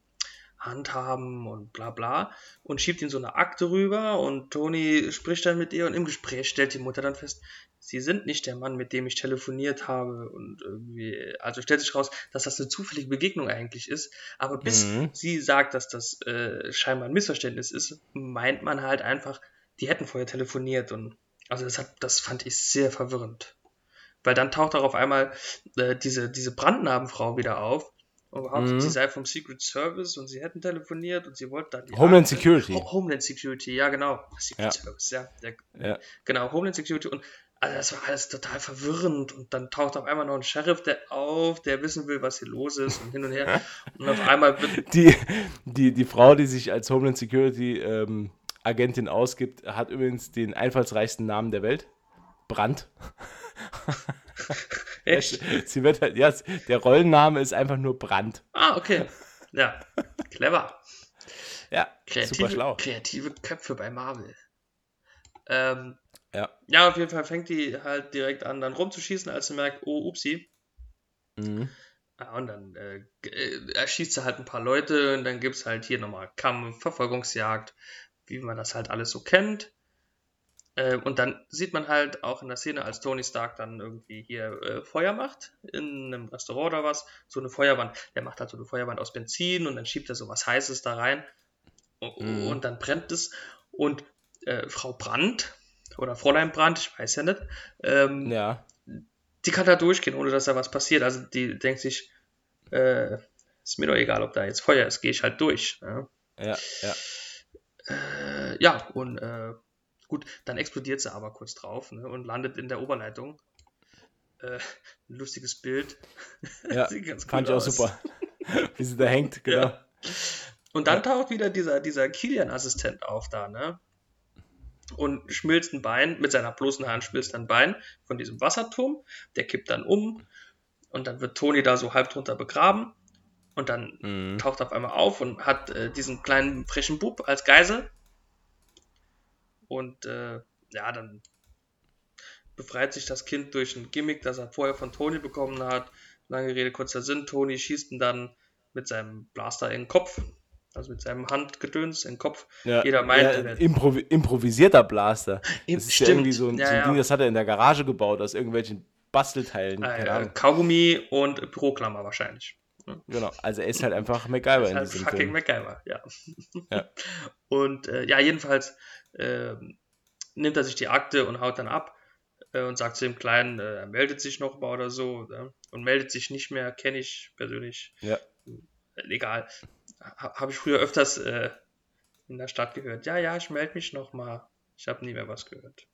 handhaben und bla bla. Und schiebt ihm so eine Akte rüber und Tony spricht dann mit ihr und im Gespräch stellt die Mutter dann fest, sie sind nicht der Mann, mit dem ich telefoniert habe. Und irgendwie, also stellt sich raus, dass das eine zufällige Begegnung eigentlich ist. Aber bis Mhm. sie sagt, dass das äh, scheinbar ein Missverständnis ist, meint man halt einfach, die hätten vorher telefoniert und also das, hat, das fand ich sehr verwirrend. Weil dann taucht auch auf einmal äh, diese, diese Brandnarbenfrau wieder auf. Und behauptet, Mhm. sie sei vom Secret Service und sie hätten telefoniert und sie wollten dann die Homeland Security. Ho- Homeland Security, ja genau. Secret Ja. Service, ja. Der, Ja. Genau, Homeland Security und also das war alles total verwirrend und dann taucht auf einmal noch ein Sheriff der auf, der wissen will, was hier los ist und hin und her. Und auf einmal wird Die, die, die Frau, die sich als Homeland Security ähm, Agentin ausgibt, hat übrigens den einfallsreichsten Namen der Welt. Brandt. echt. Sie wird halt, ja, der Rollenname ist einfach nur Brandt. Ah, okay. Ja, clever. Ja, Kreative, super schlau. kreative Köpfe bei Marvel. Ähm, Ja. ja, auf jeden Fall fängt die halt direkt an, dann rumzuschießen, als sie merkt, oh, upsi. Mhm. Ja, und dann äh, äh, erschießt sie halt ein paar Leute und dann gibt es halt hier nochmal Kampf, Verfolgungsjagd, wie man das halt alles so kennt. Äh, und dann sieht man halt auch in der Szene, als Tony Stark dann irgendwie hier äh, Feuer macht, in einem Restaurant oder was, so eine Feuerwand. Der macht halt so eine Feuerwand aus Benzin und dann schiebt er so was Heißes da rein und, Mhm. und dann brennt es. Und äh, Frau Brandt oder Fräulein Brandt, ich weiß ja nicht, ähm, Ja. die kann da durchgehen, ohne dass da was passiert. Also die denkt sich, äh, ist mir doch egal, ob da jetzt Feuer ist, gehe ich halt durch. Ja, Ja, ja. äh, ja und äh, gut, dann explodiert sie aber kurz drauf ne, und landet in der Oberleitung. Äh, ein lustiges Bild. ja. Sieht ganz Fand ich auch aus. super. Wie sie da hängt, genau. Ja. Und dann taucht wieder dieser, dieser Kilian-Assistent auf da, ne? Und schmilzt ein Bein, mit seiner bloßen Hand schmilzt ein Bein von diesem Wasserturm. Der kippt dann um. Und dann wird Toni da so halb drunter begraben. Und dann Mhm. taucht er auf einmal auf und hat äh, diesen kleinen frischen Bub als Geisel. Und äh, ja, dann befreit sich das Kind durch ein Gimmick, das er vorher von Toni bekommen hat. Lange Rede, kurzer Sinn. Toni schießt ihn dann mit seinem Blaster in den Kopf. Also mit seinem Handgedöns den Kopf. Ja, Jeder meint, ja, er improvi improvisierter Blaster. Im- Das ist ja irgendwie so ein, so ein. Ding, das hat er in der Garage gebaut, aus irgendwelchen Bastelteilen. Äh. Kaugummi und Büroklammer wahrscheinlich. Genau. Also er ist halt einfach MacGyver in halt diesem fucking Film. MacGyver, ja. Ja. Und äh, ja, jedenfalls ähm, nimmt er sich die Akte und haut dann ab äh, und sagt zu dem Kleinen, äh, er meldet sich noch mal oder so ja, und meldet sich nicht mehr, kenne ich persönlich. Ja. Äh, egal. Ha, Habe ich früher öfters äh, in der Stadt gehört. Ja, ja, ich melde mich noch mal. Ich habe nie mehr was gehört.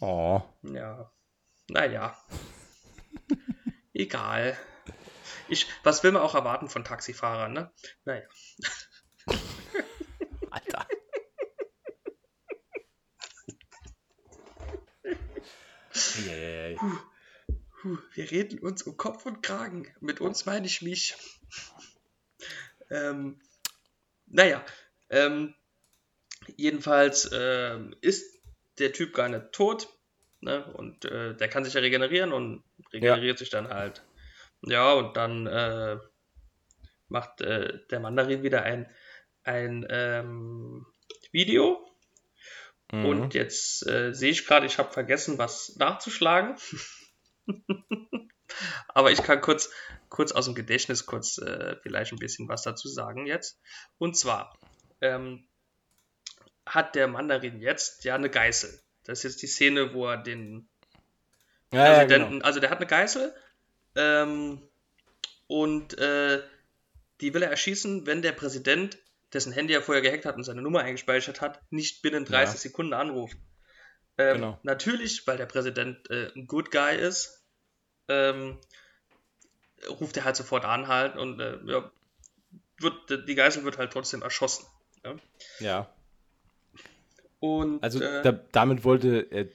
Oh. Ja. Naja. Egal. Ich, was will man auch erwarten von Taxifahrern, ne? Naja. Alter. Puh, wir reden uns um Kopf und Kragen. Mit uns meine ich mich. Ähm, naja, ähm, jedenfalls ähm, ist der Typ gar nicht tot. Ne? Und äh, der kann sich ja regenerieren und regeneriert sich dann halt. Ja, und dann äh, macht äh, der Mandarin wieder ein, ein ähm, Video. Mhm. Und jetzt äh, sehe ich gerade, ich habe vergessen, was nachzuschlagen. Aber ich kann kurz, kurz aus dem Gedächtnis kurz äh, vielleicht ein bisschen was dazu sagen jetzt. Und zwar ähm, hat der Mandarin jetzt ja eine Geißel. Das ist jetzt die Szene, wo er den ja, ja, Präsidenten, genau. also der hat eine Geißel ähm, und äh, die will er erschießen, wenn der Präsident, dessen Handy er vorher gehackt hat und seine Nummer eingespeichert hat, nicht binnen 30 Ja. Sekunden anruft. Ähm, Genau. Natürlich, weil der Präsident äh, ein Good Guy ist, ähm, ruft er halt sofort an halt und äh, ja, wird, die Geißel wird halt trotzdem erschossen. Ja? Ja. Und Also äh, da, damit wollte äh,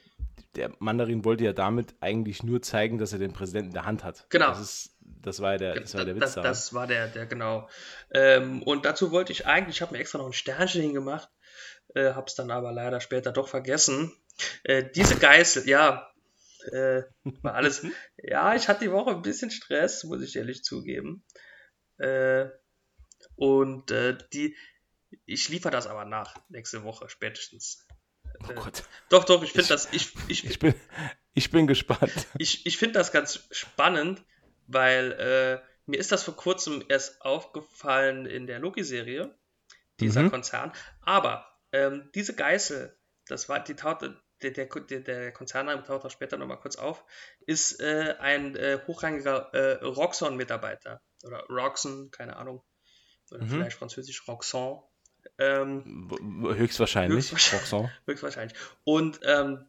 der Mandarin wollte ja damit eigentlich nur zeigen, dass er den Präsidenten in der Hand hat. Genau. Das, ist, das war der, das war der Witz das, das war der, der genau. Ähm, und dazu wollte ich eigentlich, ich habe mir extra noch ein Sternchen hingemacht, äh, habe es dann aber leider später doch vergessen. Äh, diese Geißel, ja, äh, war alles. ja, ich hatte die Woche ein bisschen Stress, muss ich ehrlich zugeben. Äh, und äh, die, ich liefere das aber nach nächste Woche spätestens. oh Gott. Doch, doch, ich finde das, ich, ich, Ich bin, ich bin gespannt. ich, ich finde das ganz spannend, weil äh, mir ist das vor kurzem erst aufgefallen in der Loki-Serie, dieser Mhm. Konzern. Aber ähm, diese Geißel, das war die taute, der, der, der, Konzernname taucht auch später nochmal kurz auf, ist äh, ein äh, hochrangiger äh, Roxxon-Mitarbeiter. Oder Roxxon, keine Ahnung. Oder Mhm. vielleicht französisch Roxxon. Ähm, Höchstwahrscheinlich. Höchstwahrscheinlich. Roxanne. Höchstwahrscheinlich. Und ähm,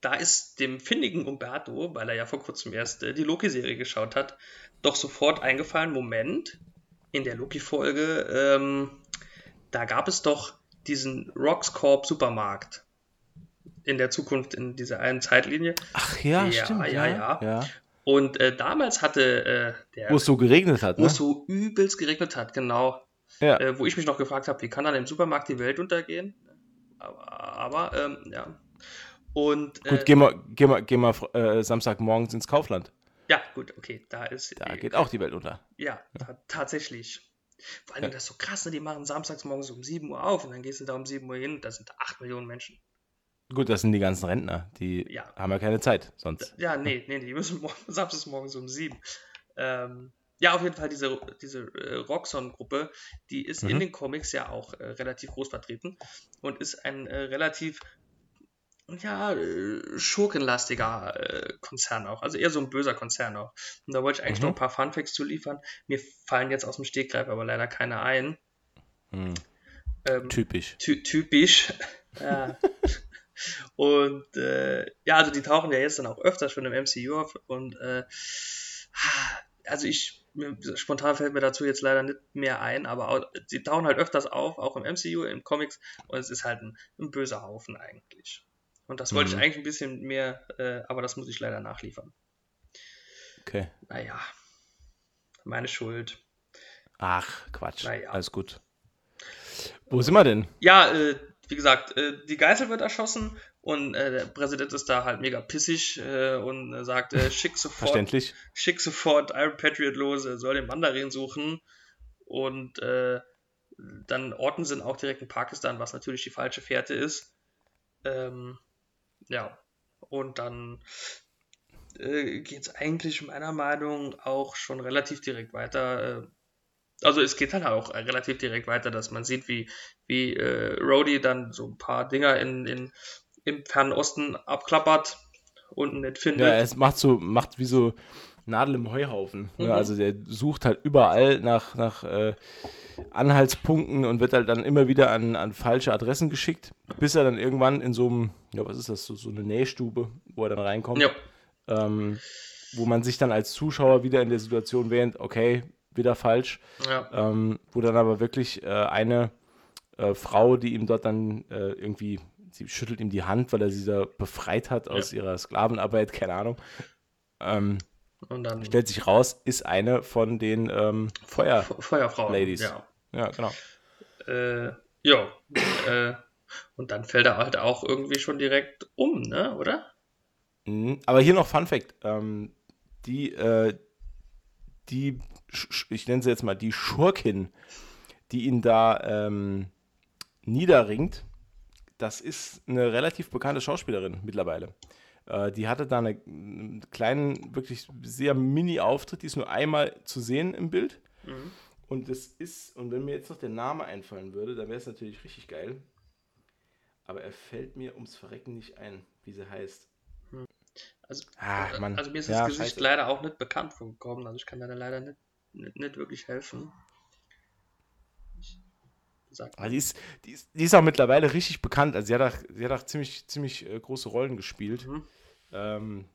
da ist dem findigen Umberto, weil er ja vor kurzem erst äh, die Loki-Serie geschaut hat, doch sofort eingefallen, Moment, in der Loki-Folge, ähm, da gab es doch diesen Roxcorp Supermarkt in der Zukunft, in dieser einen Zeitlinie. Ach ja, Ja, stimmt. ja, Ja, ja. Und äh, damals hatte äh, der, Wo es so geregnet hat, wo ne? es so übelst geregnet hat, genau, Ja. äh, wo ich mich noch gefragt habe, wie kann dann im Supermarkt die Welt untergehen? Aber, aber ähm, ja. Und Gut, äh, geh mal, geh mal, geh mal äh, Samstagmorgens ins Kaufland. ja, gut, okay, da ist Da geht auch die Welt unter. ja, ta tatsächlich. Vor allem Ja. das ist so krass, ne? die machen samstags morgens um 7 Uhr auf und dann gehst du da um 7 Uhr hin, da sind 8 Millionen Menschen. Gut, das sind die ganzen Rentner. Die Ja. haben ja keine Zeit sonst. Ja, nee, nee, die müssen morgen, samstags morgens um 7. Ähm, ja, auf jeden Fall diese, diese äh, Roxxon-Gruppe, die ist in Mhm. den Comics ja auch äh, relativ groß vertreten und ist ein äh, relativ ja, äh, schurkenlastiger äh, Konzern auch. Also eher so ein böser Konzern auch. Und da wollte ich eigentlich Mhm. noch ein paar Funfacts zu liefern. Mir fallen jetzt aus dem Stegreif aber leider keine ein. Hm. Ähm, Typisch. ty typisch. ja. Und äh, ja, also die tauchen ja jetzt dann auch öfters schon im MCU auf und äh, also ich spontan fällt mir dazu jetzt leider nicht mehr ein, aber auch, sie tauchen halt öfters auf, auch im MCU, im Comics und es ist halt ein, ein böser Haufen eigentlich. Und das wollte Mhm. ich eigentlich ein bisschen mehr, äh, aber das muss ich leider nachliefern. Okay. Naja, meine Schuld. Ach, Quatsch. Naja. Alles gut. Wo sind wir denn? Ja, äh, wie gesagt, äh, die Geißel wird erschossen und äh, der Präsident ist da halt mega pissig äh, und äh, sagt, äh, schick sofort, schick sofort Iron Patriot los, er soll den Mandarin suchen und äh, dann orten sie ihn auch direkt in Pakistan, was natürlich die falsche Fährte ist. Ähm, ja, und dann äh, geht es eigentlich meiner Meinung auch schon relativ direkt weiter. Also es geht halt auch relativ direkt weiter, dass man sieht, wie, wie äh, Rhodey dann so ein paar Dinger in, in, im Fernen Osten abklappert und nicht findet. Ja, es macht so, macht wie so, Nadel im Heuhaufen. Ne? Also der sucht halt überall nach, nach äh, Anhaltspunkten und wird halt dann immer wieder an, an falsche Adressen geschickt, bis er dann irgendwann in so einem, ja, was ist das, so, so eine Nähstube, wo er dann reinkommt, Ja. ähm, wo man sich dann als Zuschauer wieder in der Situation wähnt, okay, wieder falsch, Ja. ähm, wo dann aber wirklich äh, eine äh, Frau, die ihm dort dann äh, irgendwie, sie schüttelt ihm die Hand, weil er sie da befreit hat aus ihrer Sklavenarbeit, keine Ahnung, ähm, Und dann stellt sich raus, ist eine von den ähm, Feuer. Fe- Feuerfrauen. Ladies. Ja. Ja, genau. Äh, ja. äh, und dann fällt er halt auch irgendwie schon direkt um, ne? Oder? Mhm. Aber hier noch Fun Fact. Ähm, die, äh, die, ich nenne sie jetzt mal die Schurkin, die ihn da ähm, niederringt, das ist eine relativ bekannte Schauspielerin mittlerweile. Äh, die hatte da eine, einen kleinen, wirklich sehr Mini-Auftritt, die ist nur einmal zu sehen im Bild. Und das ist, und wenn mir jetzt noch der Name einfallen würde, dann wäre es natürlich richtig geil. Aber er fällt mir ums Verrecken nicht ein, wie sie heißt. Also, Ah, Mann. also mir ist Ja, das Gesicht scheiße. leider auch nicht bekannt vorgekommen. Also ich kann da leider nicht, nicht, nicht wirklich helfen. Aber die ist, die, ist, die ist auch mittlerweile richtig bekannt. Also sie hat auch, sie hat auch ziemlich, ziemlich äh, große Rollen gespielt. Mhm. Ähm,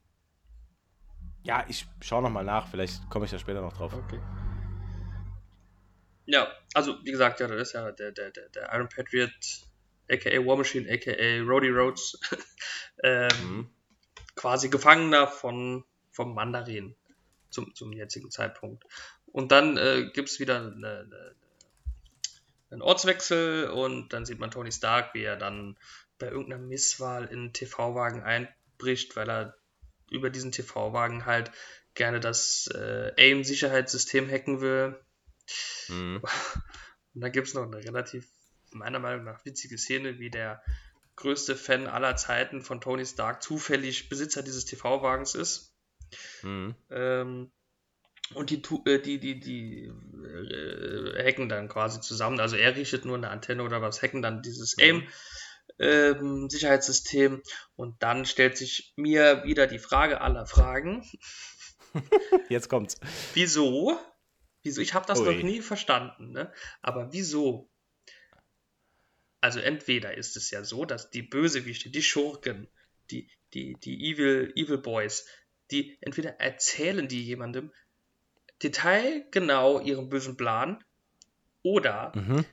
ja, ich schaue nochmal nach. Vielleicht komme ich da später noch drauf. Okay. Ja, also wie gesagt, ja, das ist ja der, der, der, der Iron Patriot, aka War Machine, aka Roddy Rhodes, ähm, Mhm. quasi Gefangener von, vom Mandarin zum, zum jetzigen Zeitpunkt. Und dann äh, gibt es wieder eine, eine, einen Ortswechsel und dann sieht man Tony Stark, wie er dann bei irgendeiner Misswahl in einen TV-Wagen einbricht, weil er über diesen TV-Wagen halt gerne das äh, AIM-Sicherheitssystem hacken will. Mhm. Und dann gibt es noch eine relativ, meiner Meinung nach, witzige Szene, wie der größte Fan aller Zeiten von Tony Stark zufällig Besitzer dieses TV-Wagens ist. Mhm. Ähm, und die, äh, die, die, die äh, hacken dann quasi zusammen. Also er richtet nur eine Antenne oder was, hacken dann dieses AIM. Ähm, Sicherheitssystem und dann stellt sich mir wieder die Frage aller Fragen. Jetzt kommt's. Wieso? Wieso? Ich habe das Ui. noch nie verstanden, ne? Aber wieso? Also entweder ist es ja so, dass die Bösewichte, die Schurken, die, die, die Evil, Evil Boys, die entweder erzählen die jemandem detailgenau ihren bösen Plan oder Mhm.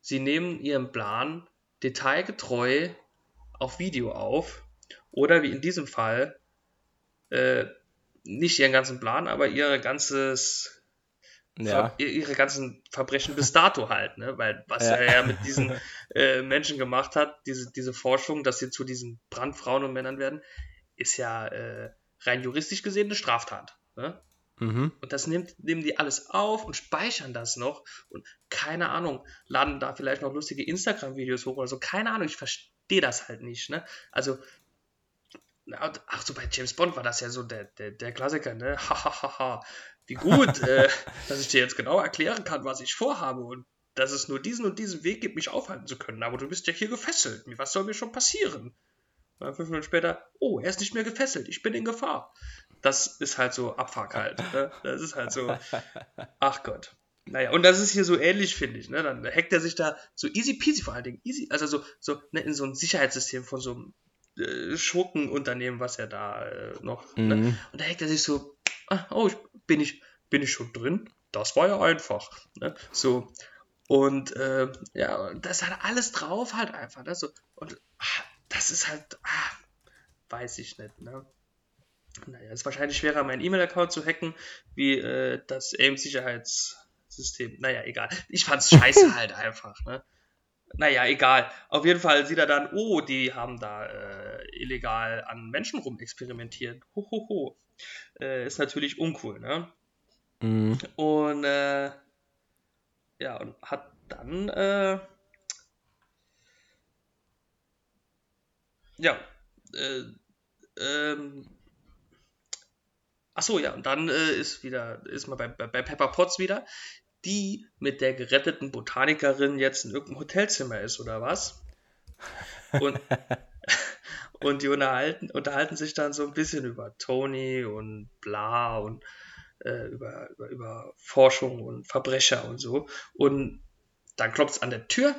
sie nehmen ihren Plan detailgetreu auf Video auf oder wie in diesem Fall äh, nicht ihren ganzen Plan, aber ihr ganzes Ja. Ihre ganzen Verbrechen bis dato halt, ne? Weil was Ja. er ja mit diesen äh, Menschen gemacht hat, diese, diese Forschung, dass sie zu diesen Brandfrauen und Männern werden, ist ja äh, rein juristisch gesehen eine Straftat. Ne? Mhm. Und das nimmt, nehmen die alles auf und speichern das noch und keine Ahnung, laden da vielleicht noch lustige Instagram-Videos hoch oder so. Keine Ahnung, ich verstehe das halt nicht. Ne? Also, ach so, bei James Bond war das ja so der, der, der Klassiker, ne? Hahaha, wie gut, äh, dass ich dir jetzt genau erklären kann, was ich vorhabe und dass es nur diesen und diesen Weg gibt, mich aufhalten zu können. Aber du bist ja hier gefesselt. Was soll mir schon passieren? Und fünf Minuten später, oh, er ist nicht mehr gefesselt, ich bin in Gefahr. Das ist halt so Abfuck halt. Ne? Das ist halt so, ach Gott. Naja, und das ist hier so ähnlich, finde ich. Ne? Dann hackt er sich da so easy peasy vor allen Dingen, easy, also so, so ne, in so ein Sicherheitssystem von so einem äh, Schurkenunternehmen, was er da äh, noch. Ne? Mhm. Und da hackt er sich so, ah, oh, ich, bin, ich, bin ich schon drin? Das war ja einfach. Ne? So. Und äh, ja, das hat alles drauf halt einfach. Ne? So, und ah, das ist halt, ah, weiß ich nicht. Ne? Naja, ist wahrscheinlich schwerer, meinen E-Mail-Account zu hacken, wie äh, das AIM-Sicherheitssystem. Naja, egal. Ich fand's scheiße halt einfach. Ne? Naja, egal. Auf jeden Fall sieht er dann, oh, die haben da äh, illegal an Menschen rumexperimentiert. Hohoho. Äh, ist natürlich uncool, ne? Mhm. Und äh, ja, und hat dann äh, ja, äh, ähm, ach so, ja, und dann äh, ist wieder, ist man bei, bei, bei Pepper Potts wieder, die mit der geretteten Botanikerin jetzt in irgendeinem Hotelzimmer ist, oder was? Und, und die unterhalten, unterhalten sich dann so ein bisschen über Tony und bla und äh, über, über, über Forschung und Verbrecher und so. Und dann klopft es an der Tür.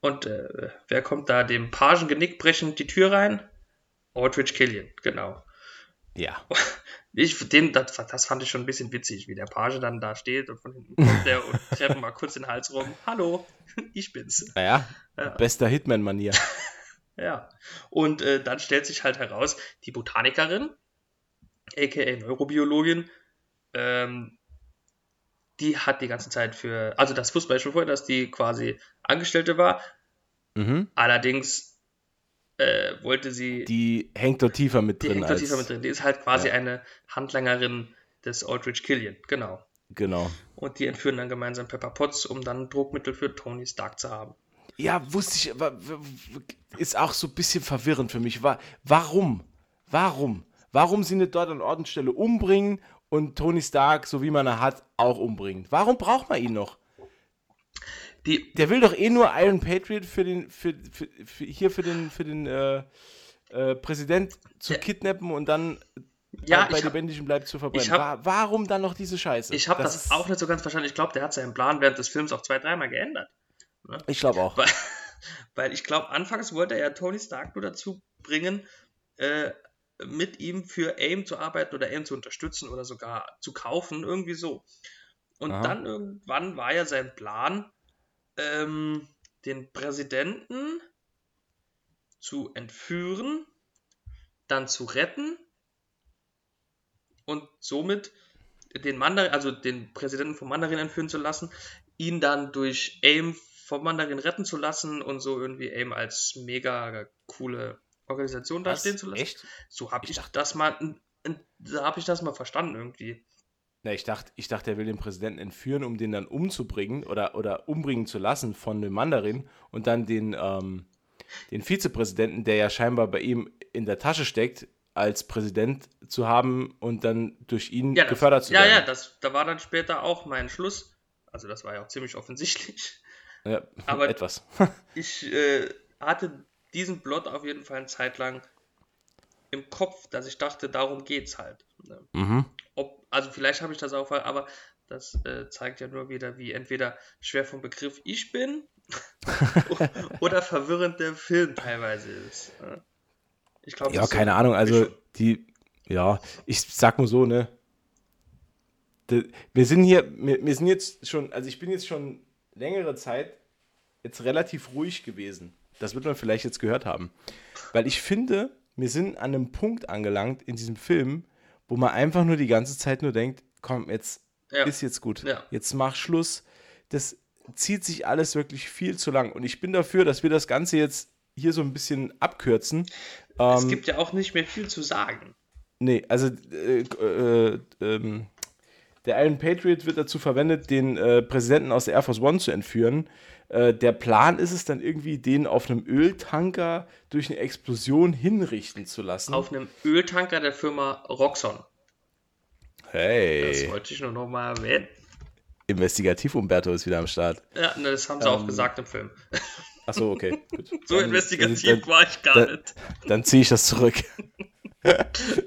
Und äh, wer kommt da dem Pagen genickbrechend die Tür rein? Aldrich Killian, genau. Ja. Ich, den, das, das fand ich schon ein bisschen witzig, wie der Page dann da steht und von hinten kommt der und treffen mal kurz den Hals rum. Hallo, ich bin's. Naja, Ja. bester Hitman-Manier. Ja. Und äh, dann stellt sich halt heraus, die Botanikerin, aka Neurobiologin, ähm, die hat die ganze Zeit für, also das wusste ja schon vorher, dass die quasi Angestellte war. Mhm. Allerdings äh, wollte sie, Die hängt dort tiefer mit die drin. hängt da als, tiefer mit drin. Die ist halt quasi Ja. eine Handlangerin des Aldrich Killian, genau. Genau. Und die entführen dann gemeinsam Pepper Potts, um dann Druckmittel für Tony Stark zu haben. Ja, wusste ich, wa- wa- ist auch so ein bisschen verwirrend für mich. Wa- Warum? Warum? Warum sie nicht dort an Ort und Stelle umbringen und Tony Stark, so wie man er hat, auch umbringen? Warum braucht man ihn noch? Die, Der will doch eh nur Iron Patriot für den, für, für, für hier für den, für den äh, äh, Präsident zu Ja. kidnappen und dann ja, bei ich, hab- lebendigem Bleib zu verbrennen. hab- Wa- Warum dann noch diese Scheiße? ich habe das, ist- auch nicht so ganz verstanden. Ich glaube, der hat seinen Plan während des Films auch zwei, dreimal geändert. Ich glaube auch. Weil, weil ich glaube, anfangs wollte er ja Tony Stark nur dazu bringen, äh, mit ihm für AIM zu arbeiten oder AIM zu unterstützen oder sogar zu kaufen, irgendwie so. Und Aha. dann irgendwann war ja sein Plan, ähm, den Präsidenten zu entführen, dann zu retten und somit den Mandarin, also den Präsidenten vom Mandarin entführen zu lassen, ihn dann durch AIM vom Mandarin retten zu lassen und so irgendwie AIM als mega coole Organisation Was? dastehen zu lassen. Echt? So habe Ich ich, dachte- das mal, da habe ich das mal verstanden irgendwie. Na, ich dachte, ich dachte, er will den Präsidenten entführen, um den dann umzubringen oder, oder umbringen zu lassen von dem Mandarin und dann den, ähm, den Vizepräsidenten, der ja scheinbar bei ihm in der Tasche steckt, als Präsident zu haben und dann durch ihn Ja, das, gefördert zu ja, werden. ja, das, da war dann später auch mein Schluss. Also das war ja auch ziemlich offensichtlich. ja. aber- etwas. Ich äh, hatte diesen Plot auf jeden Fall eine Zeit lang im Kopf, dass ich dachte, darum geht's halt. Mhm. Ob, also vielleicht habe ich das auch, aber das äh, zeigt ja nur wieder, wie entweder schwer vom Begriff ich bin oder verwirrend der Film teilweise ist. Ich glaube, Ja, keine Ahnung, also die, ja, ich sag nur so, ne, wir sind hier, wir, wir sind jetzt schon, also ich bin jetzt schon längere Zeit jetzt relativ ruhig gewesen. Das wird man vielleicht jetzt gehört haben. Weil ich finde, wir sind an einem Punkt angelangt in diesem Film, wo man einfach nur die ganze Zeit nur denkt, komm, jetzt Ja. ist jetzt gut. Ja. Jetzt mach Schluss. Das zieht sich alles wirklich viel zu lang. Und ich bin dafür, dass wir das Ganze jetzt hier so ein bisschen abkürzen. Es Ähm, gibt ja auch nicht mehr viel zu sagen. Nee, also äh, äh, ähm, der Iron Patriot wird dazu verwendet, den äh, Präsidenten aus der Air Force One zu entführen. Äh, der Plan ist es dann irgendwie, den auf einem Öltanker durch eine Explosion hinrichten zu lassen. Auf einem Öltanker der Firma Roxxon. Das hey, wollte ich nur noch mal erwähnen. Investigativ Umberto ist wieder am Start. Ja, ne, das haben sie auch Ähm, gesagt im Film. Achso, okay. Gut. So Dann- investigativ dann, war ich gar dann- nicht. Dann ziehe ich das zurück.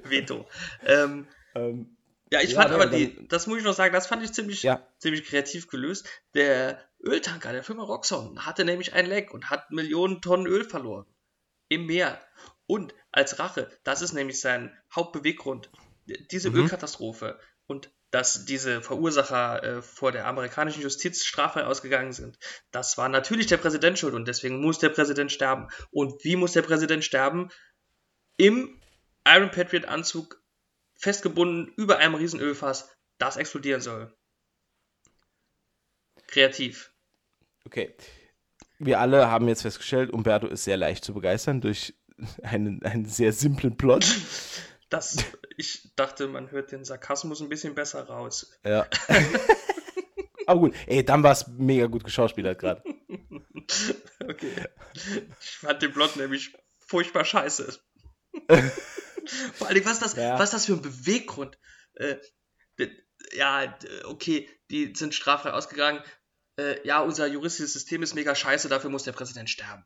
Veto. Ähm, Ähm, ja, ich Ja, fand aber die, das muss ich noch sagen, das fand ich ziemlich, Ja. ziemlich kreativ gelöst. Der Öltanker der Firma Roxxon hatte nämlich ein Leck und hat Millionen Tonnen Öl verloren. Im Meer. Und als Rache, das ist nämlich sein Hauptbeweggrund, diese Mhm. Ölkatastrophe und dass diese Verursacher äh, vor der amerikanischen Justiz straffrei ausgegangen sind, das war natürlich der Präsident schuld und deswegen muss der Präsident sterben. Und wie muss der Präsident sterben? Im Iron Patriot Anzug festgebunden über einem riesen Ölfass, das explodieren soll. Kreativ. okay. Wir alle haben jetzt festgestellt, Umberto ist sehr leicht zu begeistern durch einen, einen sehr simplen Plot. Das, ich dachte, man hört den Sarkasmus ein bisschen besser raus. Ja. Aber gut, ey, dann war es mega gut geschauspielert gerade. Okay. Ich fand den Plot nämlich furchtbar scheiße. Vor allem, was ist das, Ja. was das für ein Beweggrund? Äh, ja, okay, die sind straffrei ausgegangen. Äh, ja, unser juristisches System ist mega scheiße, dafür muss der Präsident sterben.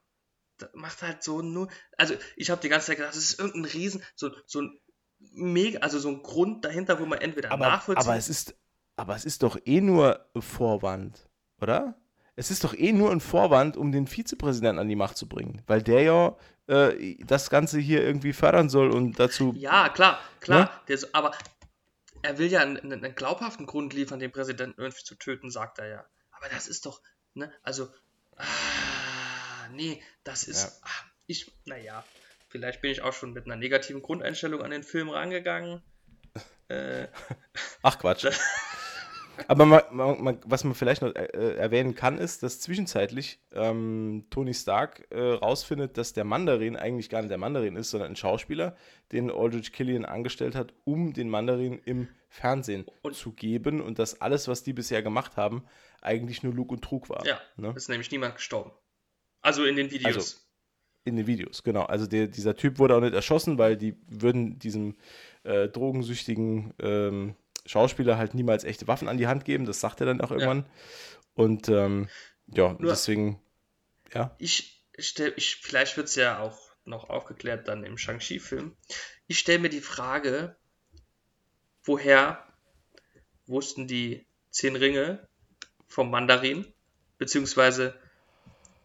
das macht halt so nur. Also, ich habe die ganze Zeit gedacht, das ist irgendein Riesen, so, so ein mega, also so ein Grund dahinter, wo man entweder aber, nachvollziehen. aber es ist, aber es ist doch eh nur Vorwand, oder? Es ist doch eh nur ein Vorwand, um den Vizepräsidenten an die Macht zu bringen, weil der ja äh, das Ganze hier irgendwie fördern soll und dazu. Ja, klar, klar. Ne? Ist, aber er will ja einen, einen, einen glaubhaften Grund liefern, den Präsidenten irgendwie zu töten, sagt er ja. Aber das ist doch, ne, also, ah, nee, das ist, Ja. ah, ich, naja, vielleicht bin ich auch schon mit einer negativen Grundeinstellung an den Film rangegangen. Äh, Ach Quatsch. Aber man, man, man, was man vielleicht noch äh, erwähnen kann, ist, dass zwischenzeitlich ähm, Tony Stark äh, rausfindet, dass der Mandarin eigentlich gar nicht der Mandarin ist, sondern ein Schauspieler, den Aldrich Killian angestellt hat, um den Mandarin im Fernsehen Und- zu geben und dass alles, was die bisher gemacht haben, eigentlich nur Lug und Trug war. ja, Ne? ist nämlich niemand gestorben. Also in den Videos. Also, In den Videos, genau. Also der, dieser Typ wurde auch nicht erschossen, weil die würden diesem äh, drogensüchtigen ähm, Schauspieler halt niemals echte Waffen an die Hand geben. Das sagt er dann auch irgendwann. Und ähm, ja, Nur- deswegen, ja. ich stell, ich, vielleicht wird es ja auch noch aufgeklärt dann im Shang-Chi-Film. Ich stelle mir die Frage, woher wussten die zehn Ringe vom Mandarin, beziehungsweise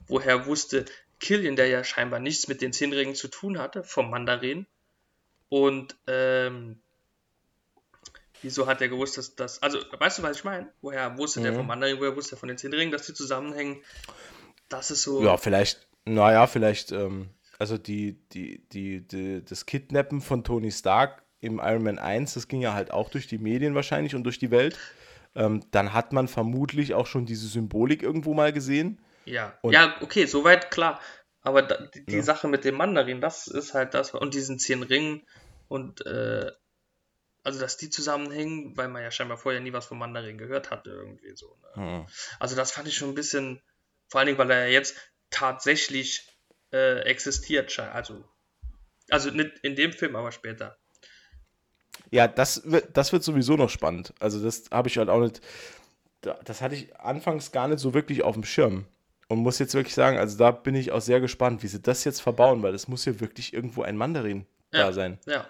woher wusste Killian, der ja scheinbar nichts mit den zehn Ringen zu tun hatte, vom Mandarin. Und ähm, wieso hat er gewusst, dass das. Also, weißt du, was ich meine? Woher wusste der Mhm. vom Mandarin, woher wusste er von den zehn Ringen, dass die zusammenhängen? Das ist so. Ja, vielleicht, naja, vielleicht, ähm, also die, die, die, die, das Kidnappen von Tony Stark im Iron Man 1, das ging ja halt auch durch die Medien wahrscheinlich und durch die Welt. Ähm, dann hat man vermutlich auch schon diese Symbolik irgendwo mal gesehen. Ja, Und- ja, okay, soweit klar. Aber da, die, die Ja. Sache mit dem Mandarin, das ist halt das. Und diesen zehn Ringen und äh, also dass die zusammenhängen, weil man ja scheinbar vorher nie was vom Mandarin gehört hatte, irgendwie so. Ne? Hm. Also das fand ich schon ein bisschen, vor allen Dingen, weil er ja jetzt tatsächlich äh, existiert. Also, also nicht in dem Film, aber später. Ja, das wird, das wird sowieso noch spannend. Also, das habe ich halt auch nicht. da- Das hatte ich anfangs gar nicht so wirklich auf dem Schirm. Und muss jetzt wirklich sagen, also da bin ich auch sehr gespannt, wie sie das jetzt verbauen, weil es muss ja wirklich irgendwo ein Mandarin Ja. da sein. Ja.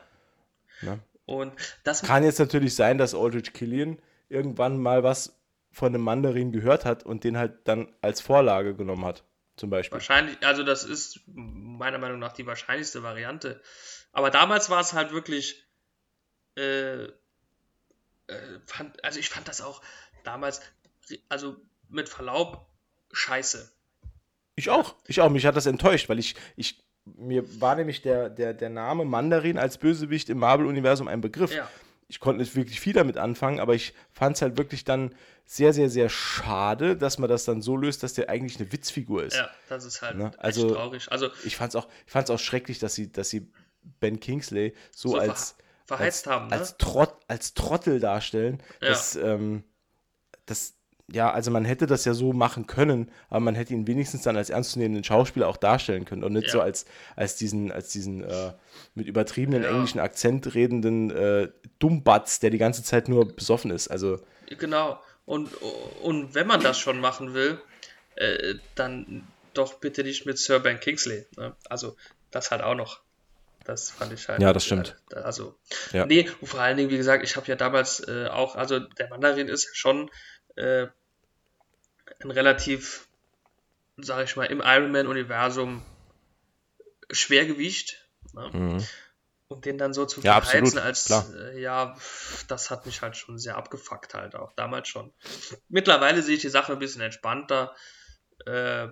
Ne? Und das Kann jetzt natürlich sein, dass Aldrich Killian irgendwann mal was von einem Mandarin gehört hat und den halt dann als Vorlage genommen hat, zum Beispiel. Wahrscheinlich, also das ist meiner Meinung nach die wahrscheinlichste Variante. Aber damals war es halt wirklich, äh, äh, fand, also ich fand das auch damals, also mit Verlaub, scheiße. Ich auch. Ich auch. Mich hat das enttäuscht, weil ich, ich mir war nämlich der, der, der Name Mandarin als Bösewicht im Marvel-Universum ein Begriff. Ja, Ich konnte nicht wirklich viel damit anfangen, aber ich fand es halt wirklich dann sehr, sehr, sehr schade, dass man das dann so löst, dass der eigentlich eine Witzfigur ist. ja, das ist halt Ne, echt also- traurig. Also Ich fand es auch, ich fand's auch schrecklich, dass sie, dass sie Ben Kingsley so, So als, ver- verheizt als, haben, ne? als, Trott, als Trottel darstellen. Ja. Das, ähm, das, ja, also man hätte das ja so machen können, aber man hätte ihn wenigstens dann als ernstzunehmenden Schauspieler auch darstellen können und nicht Ja. so als, als diesen, als diesen äh, mit übertriebenen Ja. englischen Akzent redenden äh, Dummbatz, der die ganze Zeit nur besoffen ist. Also, Genau. Und, und wenn man das schon machen will, äh, dann doch bitte nicht mit Sir Ben Kingsley. Ne? Also, das halt auch noch. Das fand ich halt. Ja, das stimmt. Äh, also, Ja. nee, und vor allen Dingen, wie gesagt, ich habe ja damals äh, auch, also der Mandarin ist schon äh, ein relativ, sage ich mal, im Iron Man-Universum Schwergewicht. Ne? mhm. Und den dann so zu Ja, verheizen als, äh, ja, das hat mich halt schon sehr abgefuckt halt auch, damals schon. Mittlerweile sehe ich die Sache ein bisschen entspannter, äh,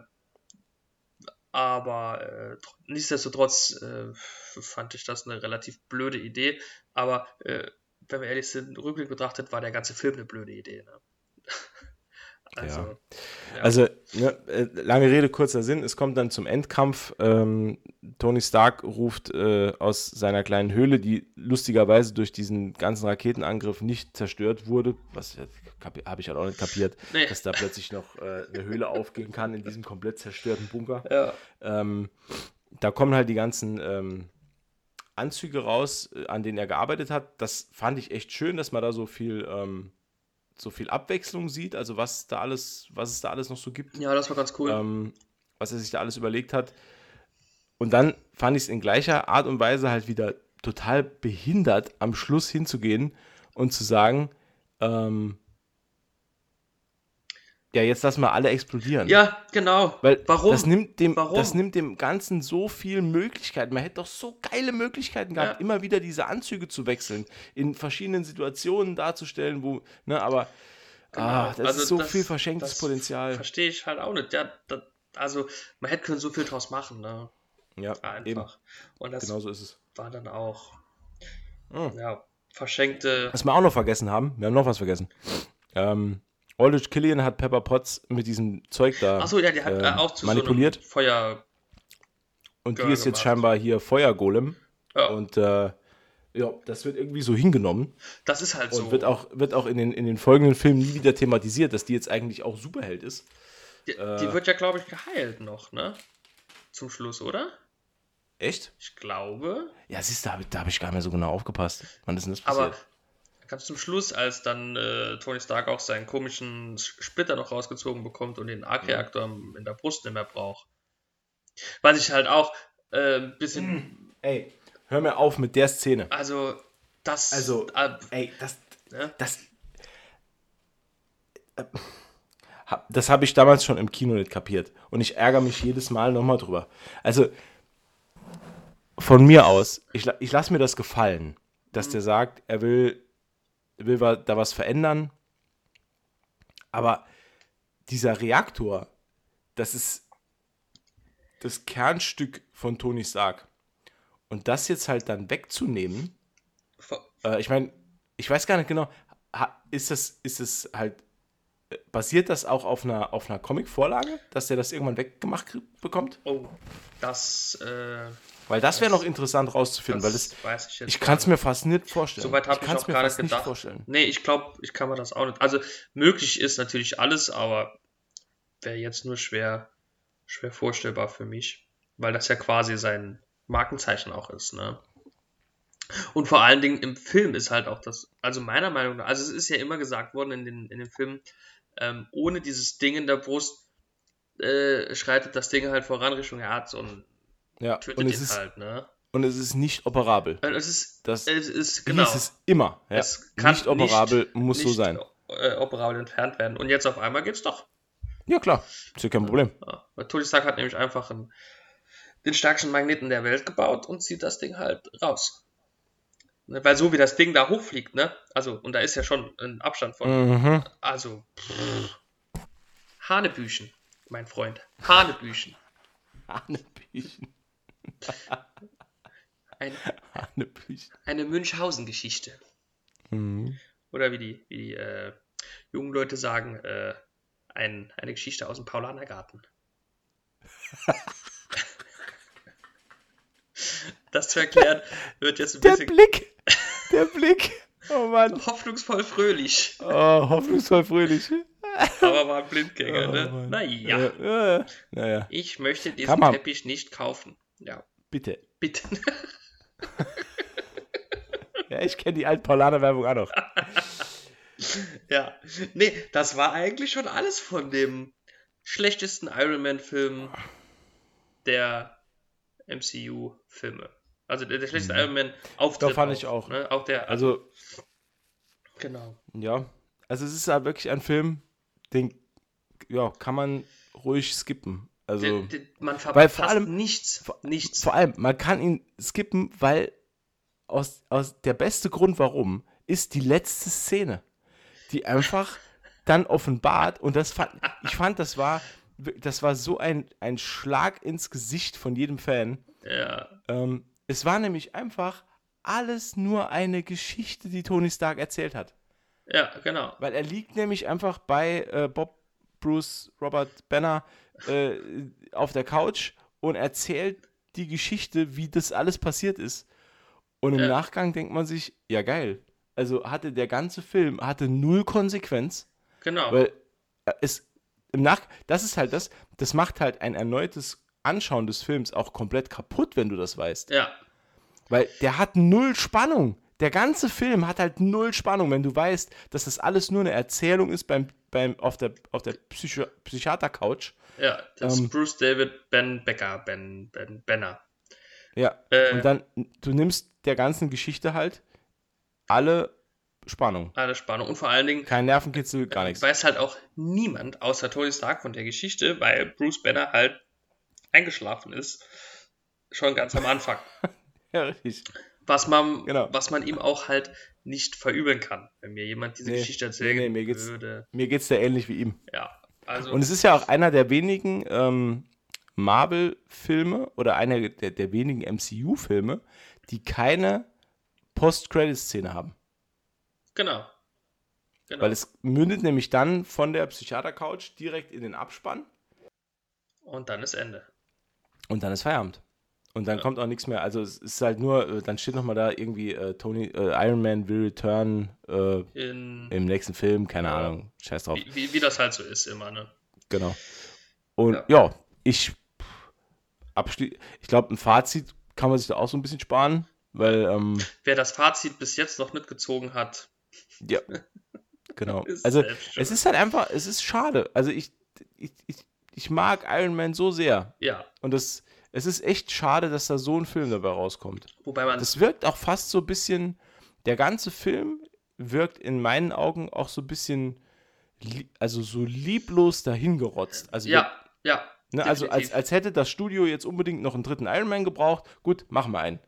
aber äh, tr- nichtsdestotrotz äh, fand ich das eine relativ blöde Idee, aber äh, wenn wir ehrlich sind, rückblickend betrachtet, war der ganze Film eine blöde Idee. Ne? also, ja. Also, ne, äh, lange Rede, kurzer Sinn. Es kommt dann zum Endkampf. Ähm, Tony Stark ruft äh, aus seiner kleinen Höhle, die lustigerweise durch diesen ganzen Raketenangriff nicht zerstört wurde, was habe ich halt auch nicht kapiert, Nee. dass da plötzlich noch äh, eine Höhle aufgehen kann in diesem komplett zerstörten Bunker. ja, Ähm, da kommen halt die ganzen ähm, Anzüge raus, äh, an denen er gearbeitet hat. Das fand ich echt schön, dass man da so viel, ähm, so viel Abwechslung sieht, also was da alles, was es da alles noch so gibt, ja, das war ganz cool. ähm, was er sich da alles überlegt hat. Und dann fand ich es in gleicher Art und Weise halt wieder total behindert, am Schluss hinzugehen und zu sagen, ähm, ja, jetzt lassen wir alle explodieren. Ja, genau. Weil Warum? Das nimmt, dem, Warum? das nimmt dem Ganzen so viel Möglichkeiten. Man hätte doch so geile Möglichkeiten gehabt, Ja. immer wieder diese Anzüge zu wechseln, in verschiedenen Situationen darzustellen, wo, ne, aber ah, das Also ist so das- viel verschenktes Potenzial. Verstehe ich halt auch nicht. Ja, das, also, man hätte können so viel draus machen, ne? Ja, eben. Einfach. Und das Genau so ist es. war dann auch, Oh. ja, verschenkte. Was wir auch noch vergessen haben, wir haben noch was vergessen. Ähm, Aldrich Killian hat Pepper Potts mit diesem Zeug da Achso, ja, äh, auch zu manipuliert so Feuer. und die ist jetzt gemacht. scheinbar hier Feuergolem Ja, und äh, ja, das wird irgendwie so hingenommen das ist halt und so. wird auch, wird auch in, den, in den folgenden Filmen nie wieder thematisiert, dass die jetzt eigentlich auch Superheld ist. die, äh, die wird ja, glaube ich, geheilt noch, ne? Zum Schluss, oder? Echt? Ich glaube. Ja, siehst du, da, da habe ich gar nicht mehr so genau aufgepasst. Wann ist denn das Aber ganz zum Schluss, als dann äh, Tony Stark auch seinen komischen Splitter noch rausgezogen bekommt und den Arc-Reaktor in der Brust nicht mehr braucht. Was ich halt auch äh, ein bisschen. Ey, hör mir auf mit der Szene. Also, das. Also, äh, Ey, das, ne? das, äh, das habe ich damals schon im Kino nicht kapiert. Und ich ärgere mich jedes Mal nochmal drüber. Also, von mir aus, ich, ich lasse mir das gefallen, dass der sagt, er will, will da was verändern. Aber dieser Reaktor, das ist das Kernstück von Tony Stark. Und das jetzt halt dann wegzunehmen, äh, ich meine, ich weiß gar nicht genau, ist das, ist es halt, äh, basiert das auch auf einer, auf einer Comic-Vorlage, dass der das irgendwann weggemacht bekommt? Oh, das. Äh, Weil das wäre noch interessant rauszufinden, weil das, ich ich kann es mir fast nicht vorstellen. Soweit habe ich, kann's auch gar nicht fast gedacht. vorstellen. Nee, ich glaube, ich kann mir das auch nicht. Also möglich ist natürlich alles, aber wäre jetzt nur schwer, schwer vorstellbar für mich, weil das ja quasi sein Markenzeichen auch ist, ne? Und vor allen Dingen im Film ist halt auch das, also meiner Meinung nach, also es ist ja immer gesagt worden in den, in den Filmen, ähm, ohne dieses Ding in der Brust äh, schreitet das Ding halt voran Richtung Herz und Ja, und es, ist, halt, ne? und es ist nicht operabel. Also Es ist, Das es ist genau. es immer. Ja. Es kann nicht operabel, nicht- muss so nicht, sein. Äh, operabel entfernt werden. Und jetzt auf einmal geht's doch. Ja, klar. Ist ja kein Problem. Ja. Weil Tony Stark hat nämlich einfach einen, den stärksten Magneten der Welt gebaut und zieht das Ding halt raus. Ne, Weil so wie das Ding da hochfliegt, ne? Also, und da ist ja schon ein Abstand von. Mhm. Also, pff, Hanebüchen, mein Freund. Hanebüchen. Hanebüchen. Ein, eine Münchhausen-Geschichte. Mhm. Oder wie die, wie die äh, jungen Leute sagen, äh, ein, eine Geschichte aus dem Paulanergarten. das zu erklären wird jetzt ein Der bisschen Blick. Der Blick. Oh Mann. hoffnungsvoll fröhlich, Oh, hoffnungsvoll fröhlich. aber war ein Blindgänger, Oh, ne? Mann. Naja, Ja, ja. Naja, ich möchte diesen. Teppich nicht kaufen. Ja, bitte. bitte. Ja, ich kenne die alten Paulaner-Werbung auch noch. ja, nee, das war eigentlich schon alles von dem schlechtesten Iron Man-Film der MCU-Filme. Also der, der schlechteste Iron Man-Auftritt. Mhm. Doch, fand ich auch. Ne? Auch der, Also, genau. ja. Also, es ist halt wirklich ein Film, den ja, kann man ruhig skippen. Also, den, man Weil verpasst vor allem- nichts. nichts. vor allem, man kann ihn skippen, weil aus, aus der beste Grund, warum, ist die letzte Szene, die einfach dann offenbart und das fand, ich fand, das war, das war so ein, ein Schlag ins Gesicht von jedem Fan. Ja, Ähm, es war nämlich einfach alles nur eine Geschichte, die Tony Stark erzählt hat. ja, genau. Weil er liegt nämlich einfach bei äh, Bob, Bruce, Robert Banner äh, auf der Couch und erzählt die Geschichte, wie das alles passiert ist. Und im Ja. Nachgang denkt man sich, ja geil. Also hatte der ganze Film hatte null Konsequenz, Genau. weil äh, es im Nach das ist halt das, das macht halt ein erneutes Anschauen des Films auch komplett kaputt, wenn du das weißt. ja, Weil der hat null Spannung. Der ganze Film hat halt null Spannung, wenn du weißt, dass das alles nur eine Erzählung ist beim, beim, auf der, auf der Psycho Psychiater-Couch. ja. Das Ähm. ist Bruce David Ben Becker, Ben, Ben Benner. Ja. Äh. und dann, du nimmst der ganzen Geschichte halt alle Spannung. Alle Spannung. Und vor allen Dingen Kein Nervenkitzel, gar nichts. weiß halt auch niemand außer Tony Stark von der Geschichte, weil Bruce Banner halt eingeschlafen ist. Schon ganz am Anfang. Ja, richtig. Was man, Genau. was man ihm auch halt nicht verübeln kann, wenn mir jemand diese Nee, Geschichte erzählen nee, nee, mir geht's- würde. Mir geht's da ähnlich wie ihm. Ja, also Und es ist ja auch einer der wenigen ähm, Marvel-Filme oder einer der, der wenigen MCU-Filme, die keine Post-Credit-Szene haben. genau. genau. Weil es mündet nämlich dann von der Psychiater-Couch direkt in den Abspann Und dann ist Ende. und dann ist Feierabend. Und dann kommt auch nichts mehr. Also es ist halt nur, äh, dann steht nochmal da irgendwie äh, Tony, äh, Iron Man will return äh, In, im nächsten Film, keine Ja. Ahnung, scheiß drauf. wie, wie, wie das halt so ist immer, ne? Genau. Und Ja. ja, ich ich glaube, ein Fazit kann man sich da auch so ein bisschen sparen, weil, ähm, Wer das Fazit bis jetzt noch mitgezogen hat, ja, genau. Also, es ist halt einfach, es ist schade. Also, ich, ich, ich, ich mag Iron Man so sehr. ja, Und das, es ist echt schade, dass da so ein Film dabei rauskommt. wobei man Das wirkt auch fast so ein bisschen, der ganze Film wirkt in meinen Augen auch so ein bisschen, also so lieblos dahingerotzt. Also wir- ja, ja, Ne, also als, als hätte das Studio jetzt unbedingt noch einen dritten Iron Man gebraucht. Gut, machen wir einen.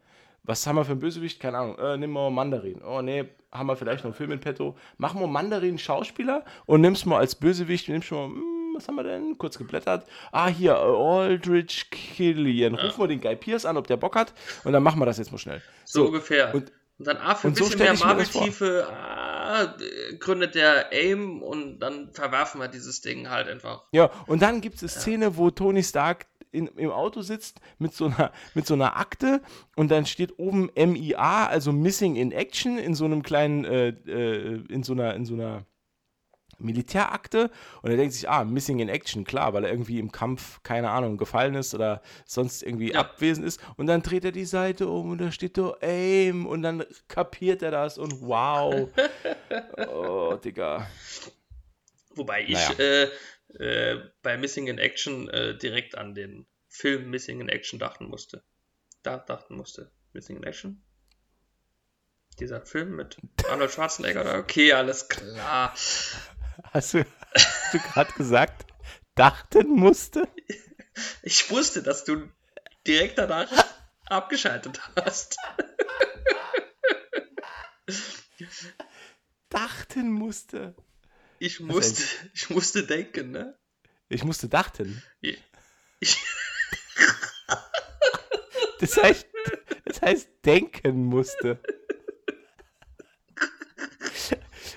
Was haben wir für einen Bösewicht? Keine Ahnung. Äh, nehmen wir mal Mandarin. Oh nee, haben wir vielleicht noch einen Film in petto. Machen wir Mandarin Schauspieler und nimmst mal als Bösewicht, nimmst mal, hm, was haben wir denn? Kurz geblättert. Ah, hier, Aldrich Killian. Rufen wir den Guy Pierce an, ob der Bock hat. Und dann machen wir das jetzt mal schnell. so, ungefähr. und- Und, dann ah, für ein so bisschen stell mehr. Marvel-Tiefe ah, gründet der AIM und dann verwerfen wir dieses Ding halt einfach. Ja, und dann gibt es eine Szene, wo Tony Stark in, im Auto sitzt mit so, einer, mit so einer Akte und dann steht oben MIA, also Missing in Action, in so einem kleinen, äh, äh, in so einer, in so einer Militärakte und er denkt sich, ah, Missing in Action, klar, weil er irgendwie im Kampf, keine Ahnung, gefallen ist oder sonst irgendwie Ja. abwesend ist und dann dreht er die Seite um und da steht da AIM und dann kapiert er das und wow. oh, Digga. Wobei ich Naja. äh, äh, bei Missing in Action äh, direkt an den Film Missing in Action dachten musste. Da dachten musste. Missing in Action? Dieser Film mit Arnold Schwarzenegger? Okay, alles klar. Hast du, hast du gerade gesagt, dachten musste? Ich wusste, dass du direkt danach abgeschaltet hast. Dachten musste. Ich musste, ich musste denken, ne? Ich musste dachten. Ich, Das heißt, das heißt denken musste.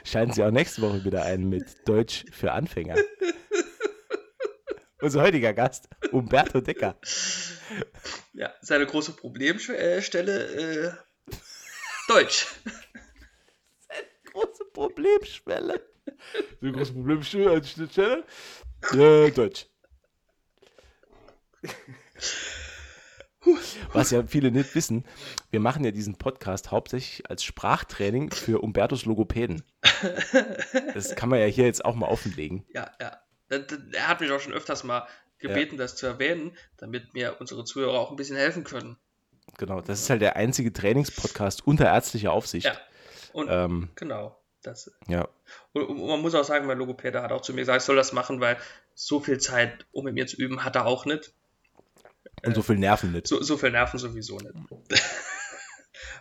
Schalten Sie auch nächste Woche wieder ein mit Deutsch für Anfänger. Unser heutiger Gast, Umberto Decker. ja, seine große Problemstelle, äh, Deutsch. Große Problemschwelle. Die große Problemstelle? Äh, Deutsch. Was ja viele nicht wissen, wir machen ja diesen Podcast hauptsächlich als Sprachtraining für Umbertos Logopäden. Das kann man ja hier jetzt auch mal offenlegen. Ja, ja. Er hat mich auch schon öfters mal gebeten, das zu erwähnen, damit mir unsere Zuhörer auch ein bisschen helfen können. Genau, das ist halt der einzige Trainingspodcast unter ärztlicher Aufsicht. Ja. Und Ähm, genau. Das, ja. und, und man muss auch sagen, mein Logopäde hat auch zu mir gesagt, ich soll das machen, weil so viel Zeit, um mit mir zu üben, hat er auch nicht. Und so viel Nerven nicht. So, so viel Nerven sowieso nicht.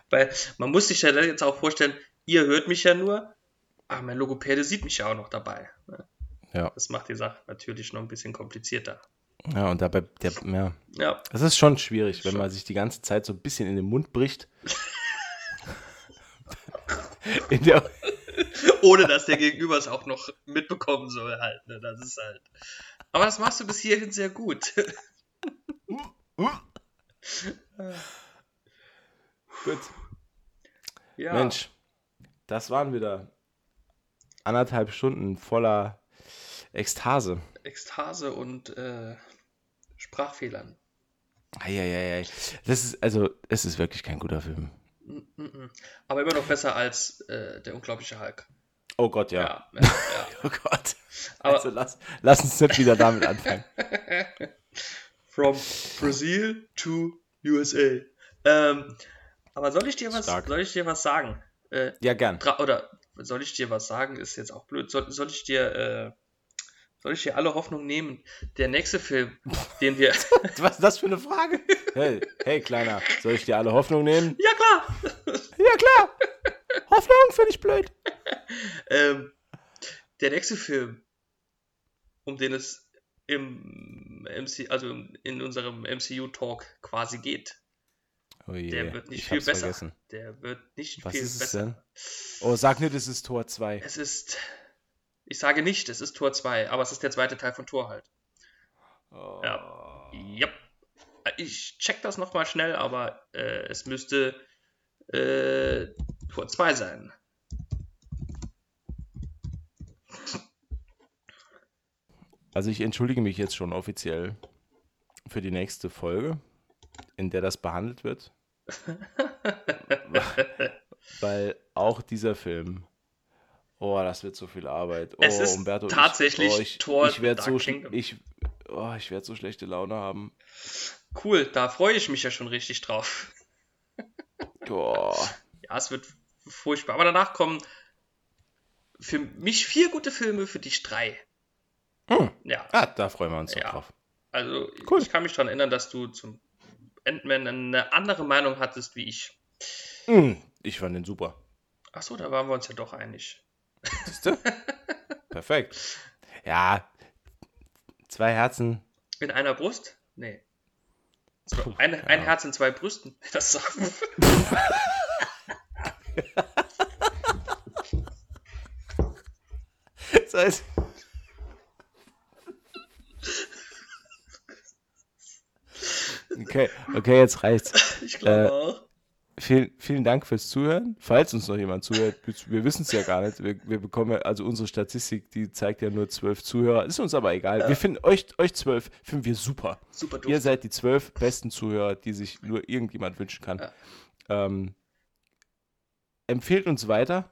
weil man muss sich ja jetzt auch vorstellen, ihr hört mich ja nur, aber mein Logopäde sieht mich ja auch noch dabei. ne? Ja. Das macht die Sache natürlich noch ein bisschen komplizierter. ja, und dabei, der, ja, Ja, das ist schon schwierig, wenn Schon. man sich die ganze Zeit so ein bisschen in den Mund bricht. der, ohne dass der Gegenüber es auch noch mitbekommen soll halt. Ne? Das ist halt. Aber das machst du bis hierhin sehr gut. Gut. ja. Mensch, das waren wieder anderthalb Stunden voller Ekstase. Ekstase und äh, Sprachfehlern. Eieiei. Das ist, also, es ist wirklich kein guter Film. Aber immer noch besser als äh, der unglaubliche Hulk. Oh Gott, ja. Ja, ja, ja. Oh Gott. Aber- Also lass, lass uns nicht wieder damit anfangen. From Brazil to USA. Ähm, aber soll ich dir was, Stark. soll ich dir was sagen? Äh, Ja, gern. oder soll ich dir was sagen? Ist jetzt auch blöd. Soll, soll ich dir, äh, soll ich dir alle Hoffnung nehmen? Der nächste Film, den wir. Was ist das für eine Frage? Hey, hey, Kleiner, soll ich dir alle Hoffnung nehmen? ja klar. Ja, klar. Hoffnung finde ich blöd. Ähm, der nächste Film, um den es im MC, also in unserem MCU-Talk quasi geht, Oh je, der wird nicht ich viel besser. vergessen. Der wird nicht Was viel ist es besser. denn? Oh, sag nicht, es ist Tor 2. Es ist, ich sage nicht, es ist Tor 2, aber es ist der zweite Teil von Tor halt. Oh. Ja. Yep. Ich check das nochmal schnell, aber äh, es müsste äh, Tor 2 sein. Also ich entschuldige mich jetzt schon offiziell für die nächste Folge, in der das behandelt wird. Weil auch dieser Film, oh, das wird so viel Arbeit. Oh, Es ist Umberto, tatsächlich ich, oh, ich, Thor ich werde so, ich, oh, ich werd so schlechte Laune haben. Cool, da freue ich mich ja schon richtig drauf. Oh, Ja, es wird furchtbar. Aber danach kommen für mich vier gute Filme, für dich drei. Hm. Ja, ah, da freuen wir uns Ja. drauf. also Cool. ich kann mich daran erinnern, dass du zum Ant-Man eine andere Meinung hattest wie ich. Hm, ich fand den super. Achso, da waren wir uns ja doch einig. Siehst du? Perfekt. Ja, zwei Herzen. In einer Brust? Nee. So, ein, Ahnung. Herz in zwei Brüsten. Das sagen. Das heißt, okay, okay, jetzt reicht's. Ich glaube Äh, auch. Vielen, vielen Dank fürs Zuhören. Falls uns noch jemand zuhört, wir, wissen es ja gar nicht. Wir, wir bekommen ja, also unsere Statistik, die zeigt ja nur zwölf Zuhörer. Ist uns aber egal. Wir finden euch, euch zwölf, finden wir super. Super Ihr doof. seid die zwölf besten Zuhörer, die sich nur irgendjemand wünschen kann. Ja. Ähm, empfehlt uns weiter.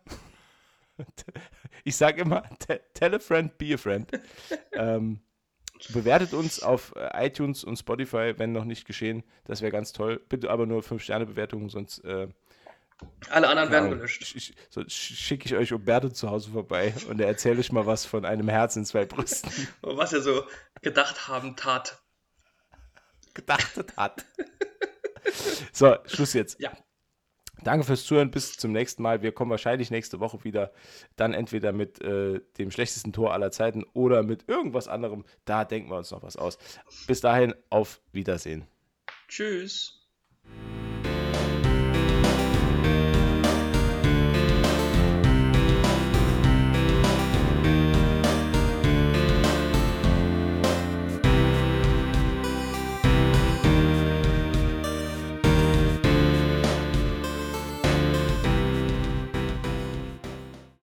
Ich sage immer, te- tell a friend, be a friend. ähm, bewertet uns auf äh, iTunes und Spotify, wenn noch nicht geschehen. Das wäre ganz toll. Bitte aber nur 5-Sterne-Bewertungen, sonst äh, Alle anderen werden gelöscht. sch- sch- so sch- schicke ich euch Umberto zu Hause vorbei und er erzähle euch mal was von einem Herz in zwei Brüsten Was er so gedacht haben, tat. gedachtet hat. so, Schluss jetzt. Ja. Danke fürs Zuhören. Bis zum nächsten Mal. Wir kommen wahrscheinlich nächste Woche wieder. Dann entweder mit äh, dem schlechtesten Tor aller Zeiten oder mit irgendwas anderem. Da denken wir uns noch was aus. Bis dahin, auf Wiedersehen. Tschüss.